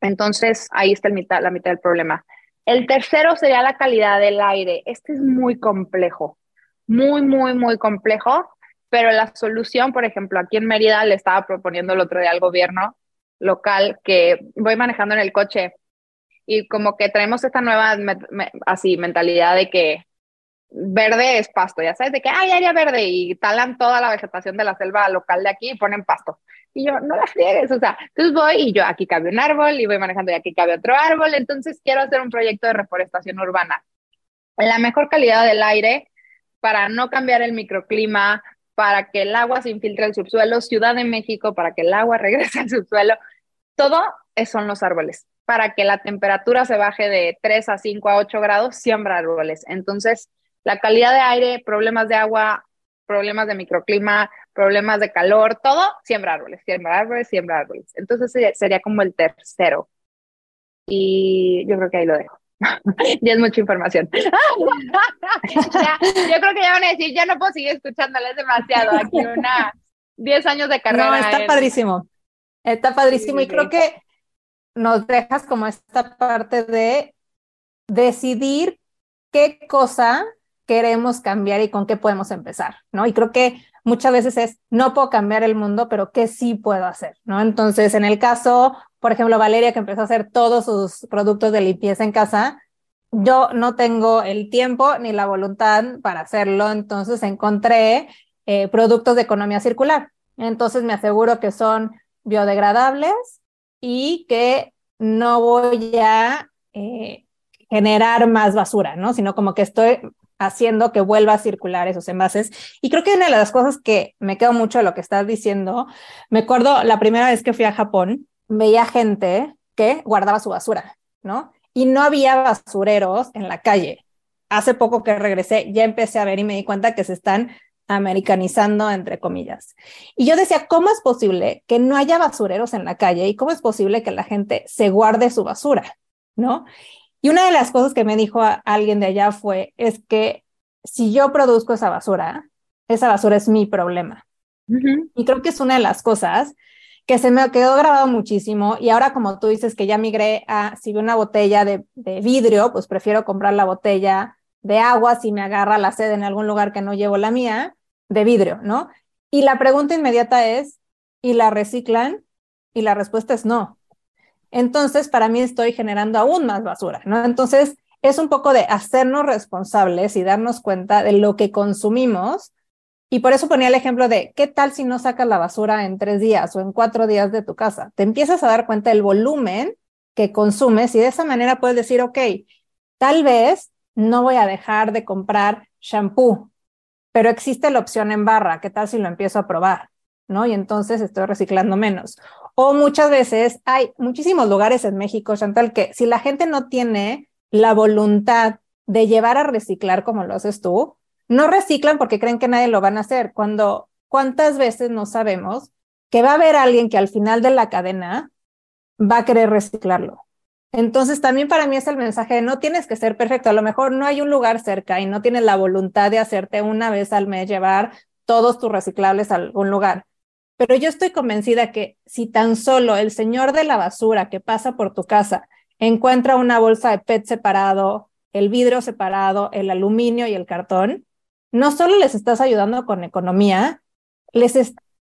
Entonces, ahí está el mitad, la mitad del problema. El tercero sería la calidad del aire. Este es muy complejo, muy, muy, muy complejo, pero la solución, por ejemplo, aquí en Mérida le estaba proponiendo el otro día al gobierno local que voy manejando en el coche y como que traemos esta nueva así mentalidad de que verde es pasto, ya sabes, de que hay área verde y talan toda la vegetación de la selva local de aquí y ponen pasto. Y yo, no la friegues, o sea, entonces voy y yo aquí cabe un árbol y voy manejando y aquí cabe otro árbol, entonces quiero hacer un proyecto de reforestación urbana. La mejor calidad del aire para no cambiar el microclima, para que el agua se infiltre al subsuelo, Ciudad de México, para que el agua regrese al subsuelo, todo son los árboles. Para que la temperatura se baje de 3 a 5 a 8 grados, siembra árboles. Entonces, la calidad de aire, problemas de agua, problemas de microclima, problemas de calor, todo, siembra árboles, siembra árboles, siembra árboles. Entonces sería como el tercero. Y yo creo que ahí lo dejo. ya es mucha información. yo creo que ya van a decir, ya no puedo seguir escuchándoles demasiado. Aquí una 10 años de carrera. No, está padrísimo. Está padrísimo. y creo que nos dejas como esta parte de decidir qué cosa queremos cambiar y con qué podemos empezar, ¿no? Y creo que muchas veces es, no puedo cambiar el mundo, pero ¿qué sí puedo hacer, ¿no? Entonces, en el caso, por ejemplo, Valeria, que empezó a hacer todos sus productos de limpieza en casa, yo no tengo el tiempo ni la voluntad para hacerlo, entonces encontré eh, productos de economía circular. Entonces me aseguro que son biodegradables y que no voy a eh, generar más basura, ¿no? Sino como que estoy haciendo que vuelva a circular esos envases. Y creo que una de las cosas que me quedo mucho de lo que estás diciendo, me acuerdo la primera vez que fui a Japón, veía gente que guardaba su basura, ¿no? Y no había basureros en la calle. Hace poco que regresé, ya empecé a ver y me di cuenta que se están americanizando, entre comillas. Y yo decía, ¿cómo es posible que no haya basureros en la calle y cómo es posible que la gente se guarde su basura, ¿no? Y una de las cosas que me dijo alguien de allá fue, es que si yo produzco esa basura, esa basura es mi problema. Y creo que es una de las cosas que se me quedó grabado muchísimo y ahora como tú dices que ya migré a, si veo una botella de, de vidrio, pues prefiero comprar la botella de agua si me agarra la sed en algún lugar que no llevo la mía, de vidrio, ¿no? Y la pregunta inmediata es, ¿y la reciclan? Y la respuesta es no entonces para mí estoy generando aún más basura, ¿no? Entonces es un poco de hacernos responsables y darnos cuenta de lo que consumimos. Y por eso ponía el ejemplo de, ¿qué tal si no sacas la basura en tres días o en cuatro días de tu casa? Te empiezas a dar cuenta del volumen que consumes y de esa manera puedes decir, ok, tal vez no voy a dejar de comprar shampoo, pero existe la opción en barra, ¿qué tal si lo empiezo a probar? ¿No? Y entonces estoy reciclando menos. O muchas veces hay muchísimos lugares en México, Chantal, que si la gente no tiene la voluntad de llevar a reciclar como lo haces tú, no reciclan porque creen que nadie lo van a hacer. Cuando, ¿cuántas veces no sabemos que va a haber alguien que al final de la cadena va a querer reciclarlo? Entonces, también para mí es el mensaje no tienes que ser perfecto. A lo mejor no hay un lugar cerca y no tienes la voluntad de hacerte una vez al mes llevar todos tus reciclables a algún lugar. Pero yo estoy convencida que si tan solo el señor de la basura que pasa por tu casa encuentra una bolsa de PET separado, el vidrio separado, el aluminio y el cartón, no solo les estás ayudando con economía, les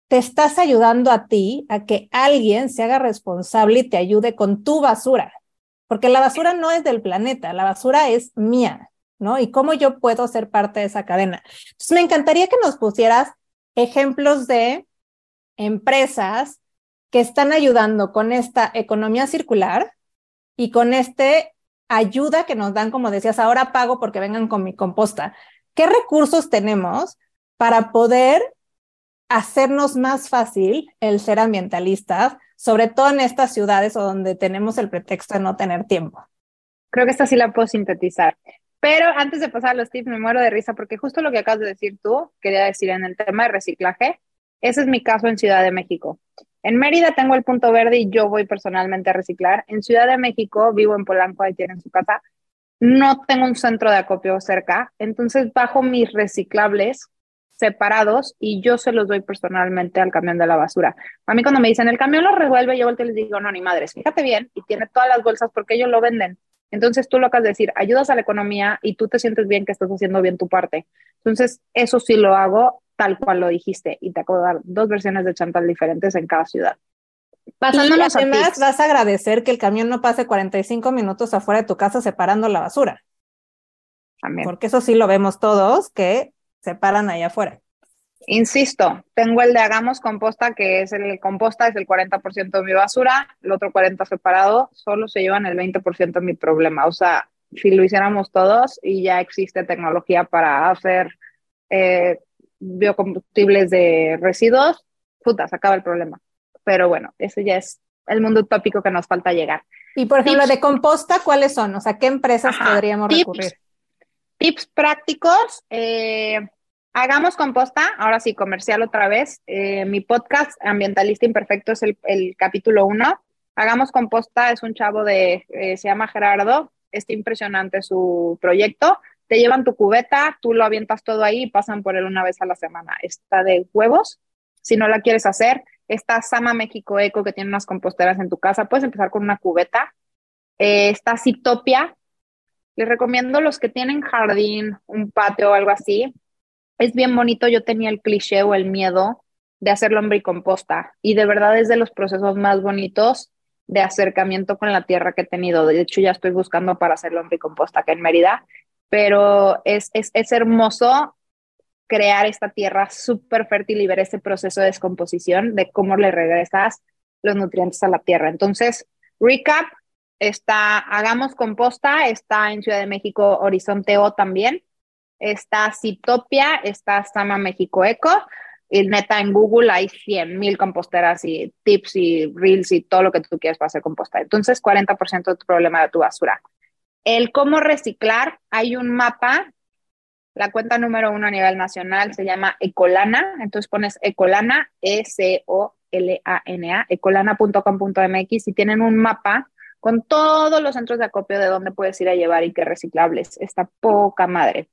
te estás ayudando a ti a que alguien se haga responsable y te ayude con tu basura, porque la basura no es del planeta, la basura es mía, ¿no? Y cómo yo puedo ser parte de esa cadena. Entonces, me encantaría que nos pusieras ejemplos de empresas que están ayudando con esta economía circular y con este ayuda que nos dan, como decías, ahora pago porque vengan con mi composta. ¿Qué recursos tenemos para poder hacernos más fácil el ser ambientalistas, sobre todo en estas ciudades o donde tenemos el pretexto de no tener tiempo? Creo que esta sí la puedo sintetizar. Pero antes de pasar a los tips, me muero de risa porque justo lo que acabas de decir tú, quería decir en el tema de reciclaje, ese es mi caso en Ciudad de México. En Mérida tengo el punto verde y yo voy personalmente a reciclar. En Ciudad de México, vivo en Polanco, ahí tienen su casa, no tengo un centro de acopio cerca, entonces bajo mis reciclables separados y yo se los doy personalmente al camión de la basura. A mí cuando me dicen, el camión lo revuelve, yo volteo y les digo, no, ni madres, fíjate bien, y tiene todas las bolsas porque ellos lo venden. Entonces tú lo acabas de decir, ayudas a la economía y tú te sientes bien que estás haciendo bien tu parte. Entonces, eso sí lo hago tal cual lo dijiste y te acabo de dar dos versiones de Chantal diferentes en cada ciudad. Pasándonos y además vas a agradecer que el camión no pase 45 minutos afuera de tu casa separando la basura. También. Porque eso sí lo vemos todos, que separan allá afuera. Insisto, tengo el de hagamos composta, que es el composta, es el 40% de mi basura, el otro 40% separado, solo se llevan el 20% de mi problema. O sea, si lo hiciéramos todos y ya existe tecnología para hacer eh, biocombustibles de residuos, puta, se acaba el problema. Pero bueno, ese ya es el mundo utópico que nos falta llegar. Y por ejemplo, de composta, ¿cuáles son? O sea, ¿qué empresas podríamos recurrir? Tips prácticos. Eh, hagamos composta, ahora sí, comercial otra vez. Eh, mi podcast Ambientalista Imperfecto es el, capítulo uno. Hagamos composta es un chavo de, eh, se llama Gerardo, está impresionante su proyecto. Te llevan tu cubeta, tú lo avientas todo ahí y pasan por él una vez a la semana. Está de huevos. Si no la quieres hacer, está Sama México Eco que tiene unas composteras en tu casa. Puedes empezar con una cubeta. Está Citopia. Les recomiendo los que tienen jardín, un patio o algo así. Es bien bonito. Yo tenía el cliché o el miedo de hacer composta y de verdad es de los procesos más bonitos de acercamiento con la tierra que he tenido. De hecho, ya estoy buscando para hacer composta acá en Mérida, pero es, es, es hermoso crear esta tierra súper fértil y ver ese proceso de descomposición de cómo le regresas los nutrientes a la tierra. Entonces, recap, está Hagamos Composta, está en Ciudad de México Horizonte O también, está Citopia, está Sama México Eco, y neta, en Google hay 100 mil composteras y tips y reels y todo lo que tú quieras para hacer composta. Entonces, 40% de tu problema de tu basura. El cómo reciclar, hay un mapa, la cuenta número uno a nivel nacional se llama Ecolana, entonces pones Ecolana, E-C-O-L-A-N-A, ecolana.com.mx y tienen un mapa con todos los centros de acopio de dónde puedes ir a llevar y qué reciclables. Está poca madre.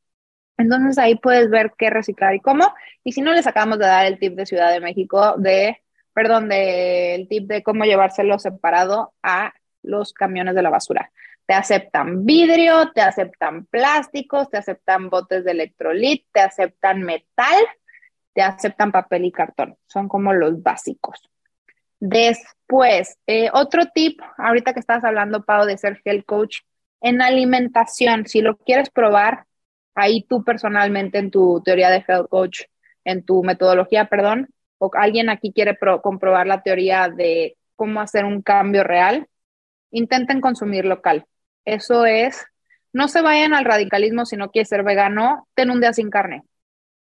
Entonces ahí puedes ver qué reciclar y cómo. Y si no, les acabamos de dar el tip de Ciudad de México de, perdón, de, el tip de cómo llevárselo separado a los camiones de la basura. Te aceptan vidrio, te aceptan plásticos, te aceptan botes de electrolit, te aceptan metal, te aceptan papel y cartón. Son como los básicos. Después, eh, otro tip, ahorita que estás hablando, Pau, de ser health coach, en alimentación, si lo quieres probar, ahí tú personalmente en tu teoría de health coach, en tu metodología, perdón, o alguien aquí quiere comprobar la teoría de cómo hacer un cambio real, intenten consumir local. Eso es, no se vayan al radicalismo si no quieres ser vegano, ten un día sin carne.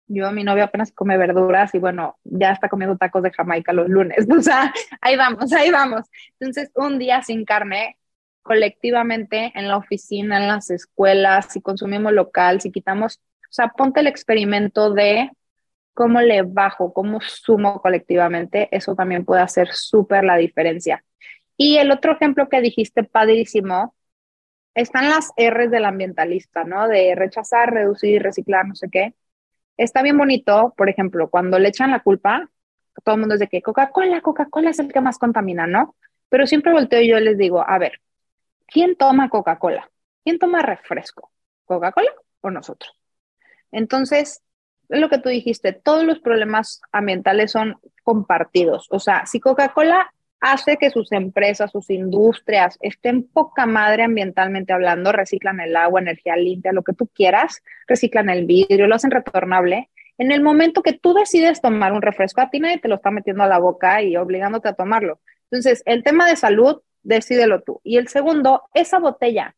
Yo, mi novia apenas come verduras y bueno, ya está comiendo tacos de Jamaica los lunes. O sea, ahí vamos, ahí vamos. Entonces, un día sin carne colectivamente en la oficina, en las escuelas, si consumimos local, si quitamos, o sea, ponte el experimento de cómo le bajo, cómo sumo colectivamente, eso también puede hacer súper la diferencia. Y el otro ejemplo que dijiste, padrísimo, están las R's del ambientalista, ¿no? De rechazar, reducir, reciclar, no sé qué. Está bien bonito, por ejemplo, cuando le echan la culpa, todo el mundo es que Coca-Cola, Coca-Cola es el que más contamina, ¿no? Pero siempre volteo y yo les digo, a ver, ¿quién toma Coca-Cola? ¿Quién toma refresco? ¿Coca-Cola o nosotros? Entonces, es lo que tú dijiste, todos los problemas ambientales son compartidos. O sea, si Coca-Cola hace que sus empresas, sus industrias estén poca madre ambientalmente hablando, reciclan el agua, energía limpia, lo que tú quieras, reciclan el vidrio, lo hacen retornable. En el momento que tú decides tomar un refresco, a ti nadie te lo está metiendo a la boca y obligándote a tomarlo. Entonces, el tema de salud decídelo tú. Y el segundo, esa botella,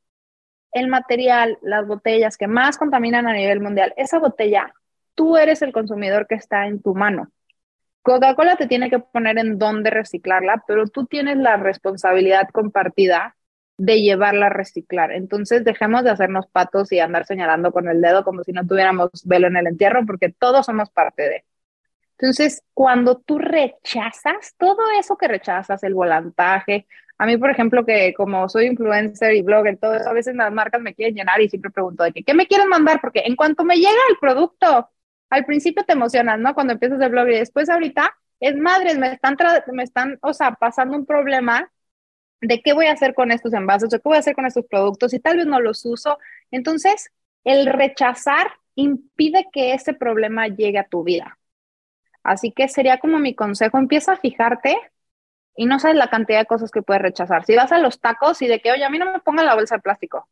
el material, las botellas que más contaminan a nivel mundial, esa botella, tú eres el consumidor que está en tu mano. Coca-Cola te tiene que poner en dónde reciclarla, pero tú tienes la responsabilidad compartida de llevarla a reciclar. Entonces, dejemos de hacernos patos y andar señalando con el dedo como si no tuviéramos velo en el entierro, porque todos somos parte de. Entonces, cuando tú rechazas todo eso que rechazas, el volantaje, a mí, por ejemplo, que como soy influencer y blogger, todo eso, a veces las marcas me quieren llenar y siempre pregunto de que, ¿qué me quieren mandar? Porque en cuanto me llega el producto, al principio te emocionas, ¿no? Cuando empiezas el blog y después ahorita es madres, me están, me están, o sea, pasando un problema de qué voy a hacer con estos envases, o qué voy a hacer con estos productos y tal vez no los uso. Entonces, el rechazar impide que ese problema llegue a tu vida. Así que sería como mi consejo, empieza a fijarte y no sabes la cantidad de cosas que puedes rechazar. Si vas a los tacos y de que, oye, a mí no me pongan la bolsa de plástico,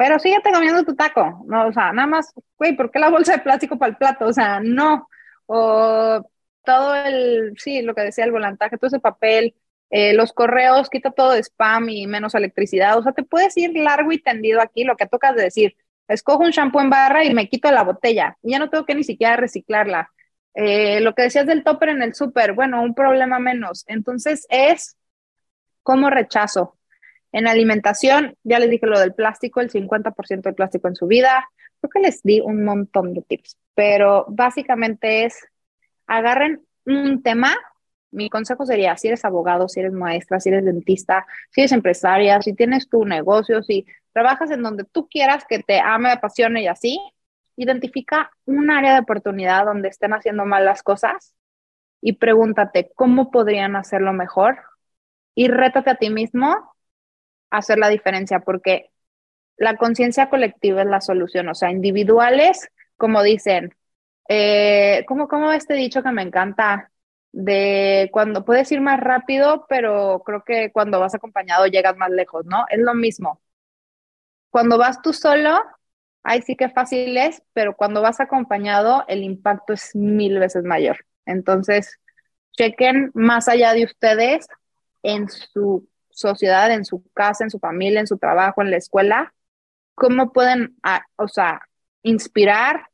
pero síguete comiendo tu taco, no, o sea, nada más, güey, ¿por qué la bolsa de plástico para el plato? O sea, no, o todo el, sí, lo que decía el volantaje, todo ese papel, eh, los correos, quita todo de spam y menos electricidad, o sea, te puedes ir largo y tendido aquí, lo que tocas de decir, escojo un shampoo en barra y me quito la botella, y ya no tengo que ni siquiera reciclarla. Eh, lo que decías del topper en el súper, bueno, un problema menos. Entonces es como rechazo. En alimentación, ya les dije lo del plástico, el 50% del plástico en su vida. Creo que les di un montón de tips, pero básicamente es agarren un tema. Mi consejo sería, si eres abogado, si eres maestra, si eres dentista, si eres empresaria, si tienes tu negocio, si trabajas en donde tú quieras que te ame, apasione y así, identifica un área de oportunidad donde estén haciendo mal las cosas y pregúntate cómo podrían hacerlo mejor y rétate a ti mismo hacer la diferencia porque la conciencia colectiva es la solución, o sea, individuales, como dicen, eh, como, como este dicho que me encanta, de cuando puedes ir más rápido, pero creo que cuando vas acompañado llegas más lejos, ¿no? Es lo mismo. Cuando vas tú solo, ahí sí que fácil es, pero cuando vas acompañado, el impacto es mil veces mayor. Entonces, chequen más allá de ustedes en su sociedad, en su casa, en su familia, en su trabajo, en la escuela, cómo pueden, ah, o sea, inspirar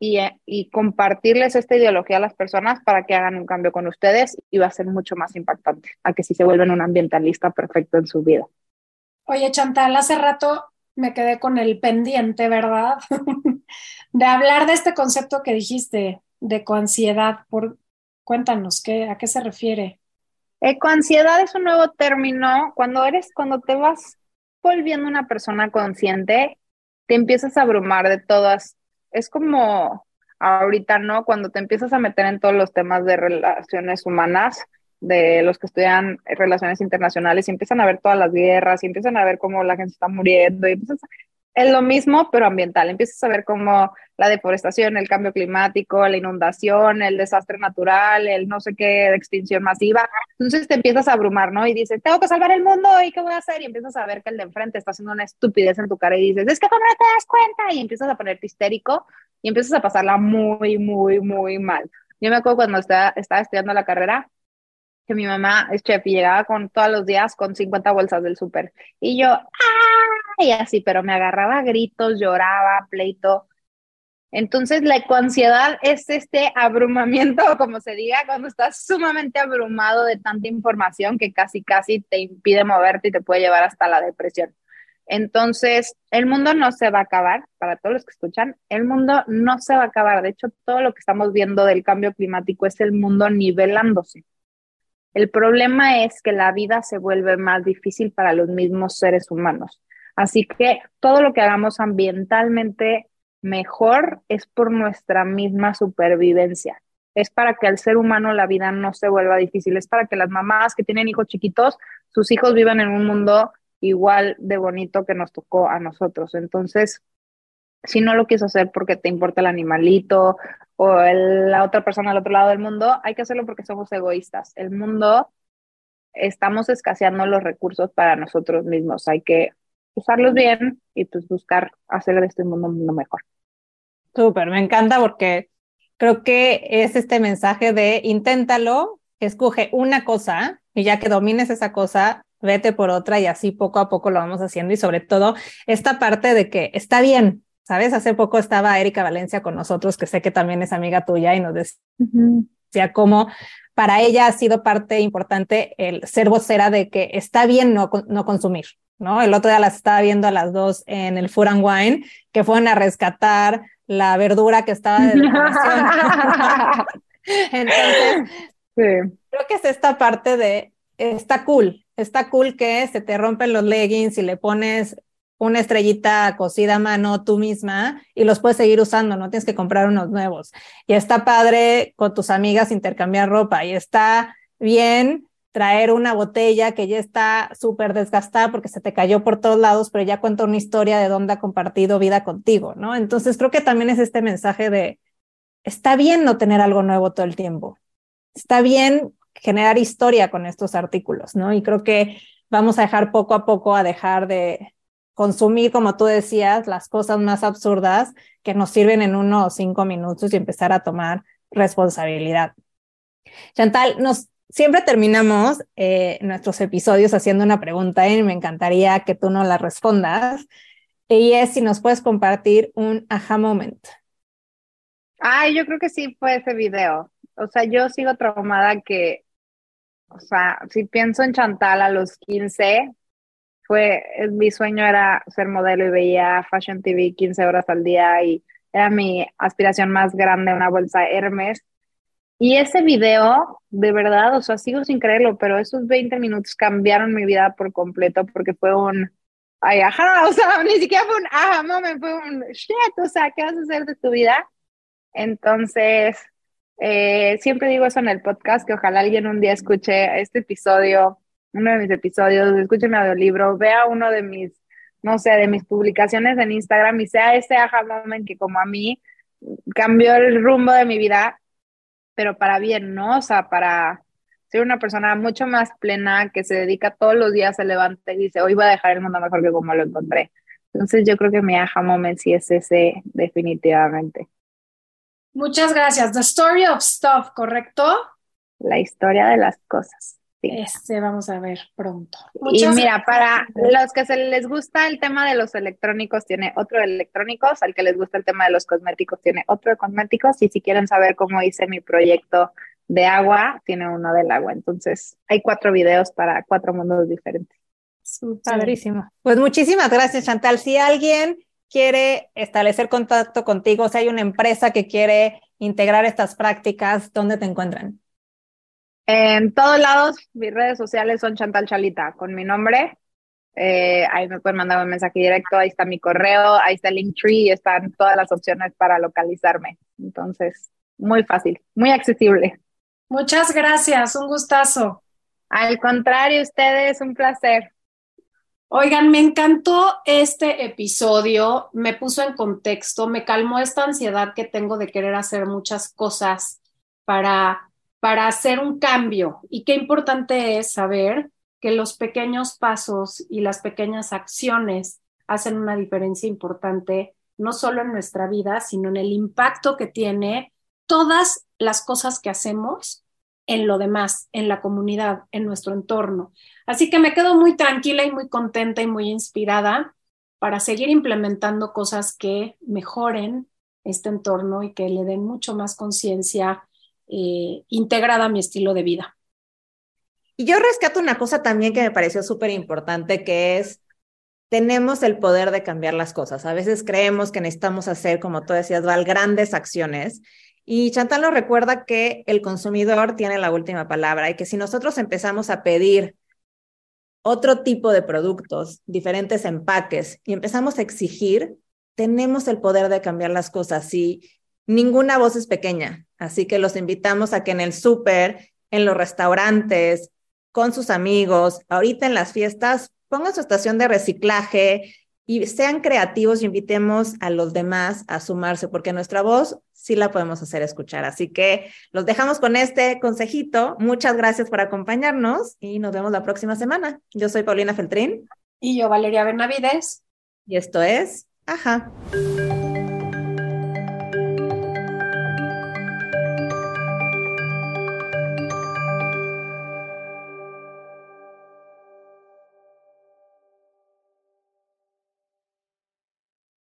y, y, compartirles esta ideología a las personas para que hagan un cambio con ustedes y va a ser mucho más impactante a que si se vuelven un ambientalista perfecto en su vida. Oye, Chantal, hace rato me quedé con el pendiente, ¿verdad? de hablar de este concepto que dijiste de ecoansiedad. Por, cuéntanos, ¿qué, ¿a qué se refiere? Ecoansiedad es un nuevo término. Cuando eres, cuando te vas volviendo una persona consciente, te empiezas a abrumar de todas. Es como ahorita, ¿no? Cuando te empiezas a meter en todos los temas de relaciones humanas, de los que estudian relaciones internacionales y empiezan a ver todas las guerras y empiezan a ver cómo la gente está muriendo y empiezas es lo mismo pero ambiental, empiezas a ver cómo la deforestación, el cambio climático, la inundación, el desastre natural, el no sé qué, extinción masiva, entonces te empiezas a abrumar, ¿no? Y dices, tengo que salvar el mundo y qué voy a hacer y empiezas a ver que el de enfrente está haciendo una estupidez en tu cara y dices, es que tú no te das cuenta y empiezas a ponerte histérico y empiezas a pasarla muy, muy, muy mal. Yo me acuerdo cuando estaba, estaba estudiando la carrera, que mi mamá es chef y llegaba con todos los días con 50 bolsas del súper. Y yo, ¡ah! Y así, pero me agarraba gritos, lloraba, pleito. Entonces, la ecoansiedad es este abrumamiento, como se diga, cuando estás sumamente abrumado de tanta información que casi, casi te impide moverte y te puede llevar hasta la depresión. Entonces, el mundo no se va a acabar, para todos los que escuchan, el mundo no se va a acabar. De hecho, todo lo que estamos viendo del cambio climático es el mundo nivelándose. El problema es que la vida se vuelve más difícil para los mismos seres humanos. Así que todo lo que hagamos ambientalmente mejor es por nuestra misma supervivencia. Es para que al ser humano la vida no se vuelva difícil. Es para que las mamás que tienen hijos chiquitos, sus hijos vivan en un mundo igual de bonito que nos tocó a nosotros. Entonces, si no lo quieres hacer porque te importa el animalito o la otra persona al otro lado del mundo, hay que hacerlo porque somos egoístas. El mundo, estamos escaseando los recursos para nosotros mismos. Hay que usarlos bien y pues buscar hacer de este mundo un mundo mejor. Súper, me encanta porque creo que es este mensaje de inténtalo, escoge una cosa y ya que domines esa cosa, vete por otra y así poco a poco lo vamos haciendo y sobre todo esta parte de que está bien, ¿sabes? Hace poco estaba Erika Valencia con nosotros, que sé que también es amiga tuya y nos decía cómo para ella ha sido parte importante el ser vocera de que está bien no, no consumir, ¿no? El otro día las estaba viendo a las dos en el Food and Wine, que fueron a rescatar la verdura que estaba de Entonces, creo que es esta parte de, está cool, está cool que se te rompen los leggings y le pones una estrellita cosida a mano tú misma y los puedes seguir usando, no tienes que comprar unos nuevos. Y está padre con tus amigas intercambiar ropa y está bien traer una botella que ya está súper desgastada porque se te cayó por todos lados, pero ya cuenta una historia de dónde ha compartido vida contigo, ¿no? Entonces creo que también es este mensaje de, está bien no tener algo nuevo todo el tiempo. Está bien generar historia con estos artículos, ¿no? Y creo que vamos a dejar poco a poco a dejar de consumir, como tú decías, las cosas más absurdas que nos sirven en unos cinco minutos y empezar a tomar responsabilidad. Chantal, nos siempre terminamos eh, nuestros episodios haciendo una pregunta y me encantaría que tú nos la respondas. Y es si nos puedes compartir un aha moment. Ay, yo creo que sí fue ese video. O sea, yo sigo traumada que, o sea, si pienso en Chantal a los 15, fue, mi sueño era ser modelo y veía Fashion TV 15 horas al día y era mi aspiración más grande, una bolsa Hermes. Y ese video, de verdad, o sea, sigo sin creerlo, pero esos 20 minutos cambiaron mi vida por completo porque fue un, ay, ajá, o sea, ni siquiera fue un ajá, moment, fue un shit, o sea, ¿qué vas a hacer de tu vida? Entonces, eh, siempre digo eso en el podcast, que ojalá alguien un día escuche este episodio, uno de mis episodios, escuche mi audiolibro, vea uno de mis, no sé, de mis publicaciones en Instagram y sea ese aha moment que como a mí cambió el rumbo de mi vida pero para bien, ¿no? O sea, para ser una persona mucho más plena, que se dedica todos los días, se levanta y dice, hoy voy a dejar el mundo mejor que como lo encontré. Entonces yo creo que mi aha moment sí es ese definitivamente. Muchas gracias. The Story of Stuff, ¿correcto? La historia de las cosas. Este vamos a ver pronto. y mira, para los que se les gusta el tema de los electrónicos, tiene otro de electrónicos, al que les gusta el tema de los cosméticos, tiene otro de cosméticos, y si quieren saber cómo hice mi proyecto de agua, tiene uno del agua. Entonces, hay cuatro videos para cuatro mundos diferentes. Padrísimo. Pues muchísimas gracias, Chantal. Si alguien quiere establecer contacto contigo, si hay una empresa que quiere integrar estas prácticas, ¿dónde te encuentran? En todos lados, mis redes sociales son Chantal Chalita, con mi nombre. Eh, ahí me pueden mandar un mensaje directo, ahí está mi correo, ahí está el Linktree, están todas las opciones para localizarme. Entonces, muy fácil, muy accesible. Muchas gracias, un gustazo. Al contrario, ustedes, un placer. Oigan, me encantó este episodio, me puso en contexto, me calmó esta ansiedad que tengo de querer hacer muchas cosas para para hacer un cambio. Y qué importante es saber que los pequeños pasos y las pequeñas acciones hacen una diferencia importante, no solo en nuestra vida, sino en el impacto que tiene todas las cosas que hacemos en lo demás, en la comunidad, en nuestro entorno. Así que me quedo muy tranquila y muy contenta y muy inspirada para seguir implementando cosas que mejoren este entorno y que le den mucho más conciencia eh, integrada a mi estilo de vida. Y yo rescato una cosa también que me pareció súper importante, que es, tenemos el poder de cambiar las cosas. A veces creemos que necesitamos hacer, como tú decías, Val, grandes acciones. Y Chantal nos recuerda que el consumidor tiene la última palabra y que si nosotros empezamos a pedir otro tipo de productos, diferentes empaques y empezamos a exigir, tenemos el poder de cambiar las cosas. Y ninguna voz es pequeña, así que los invitamos a que en el súper, en los restaurantes, con sus amigos, ahorita en las fiestas, pongan su estación de reciclaje y sean creativos y invitemos a los demás a sumarse, porque nuestra voz sí la podemos hacer escuchar. Así que los dejamos con este consejito. Muchas gracias por acompañarnos y nos vemos la próxima semana. Yo soy Paulina Feltrín. Y yo, Valeria Benavides. Y esto es, ajá.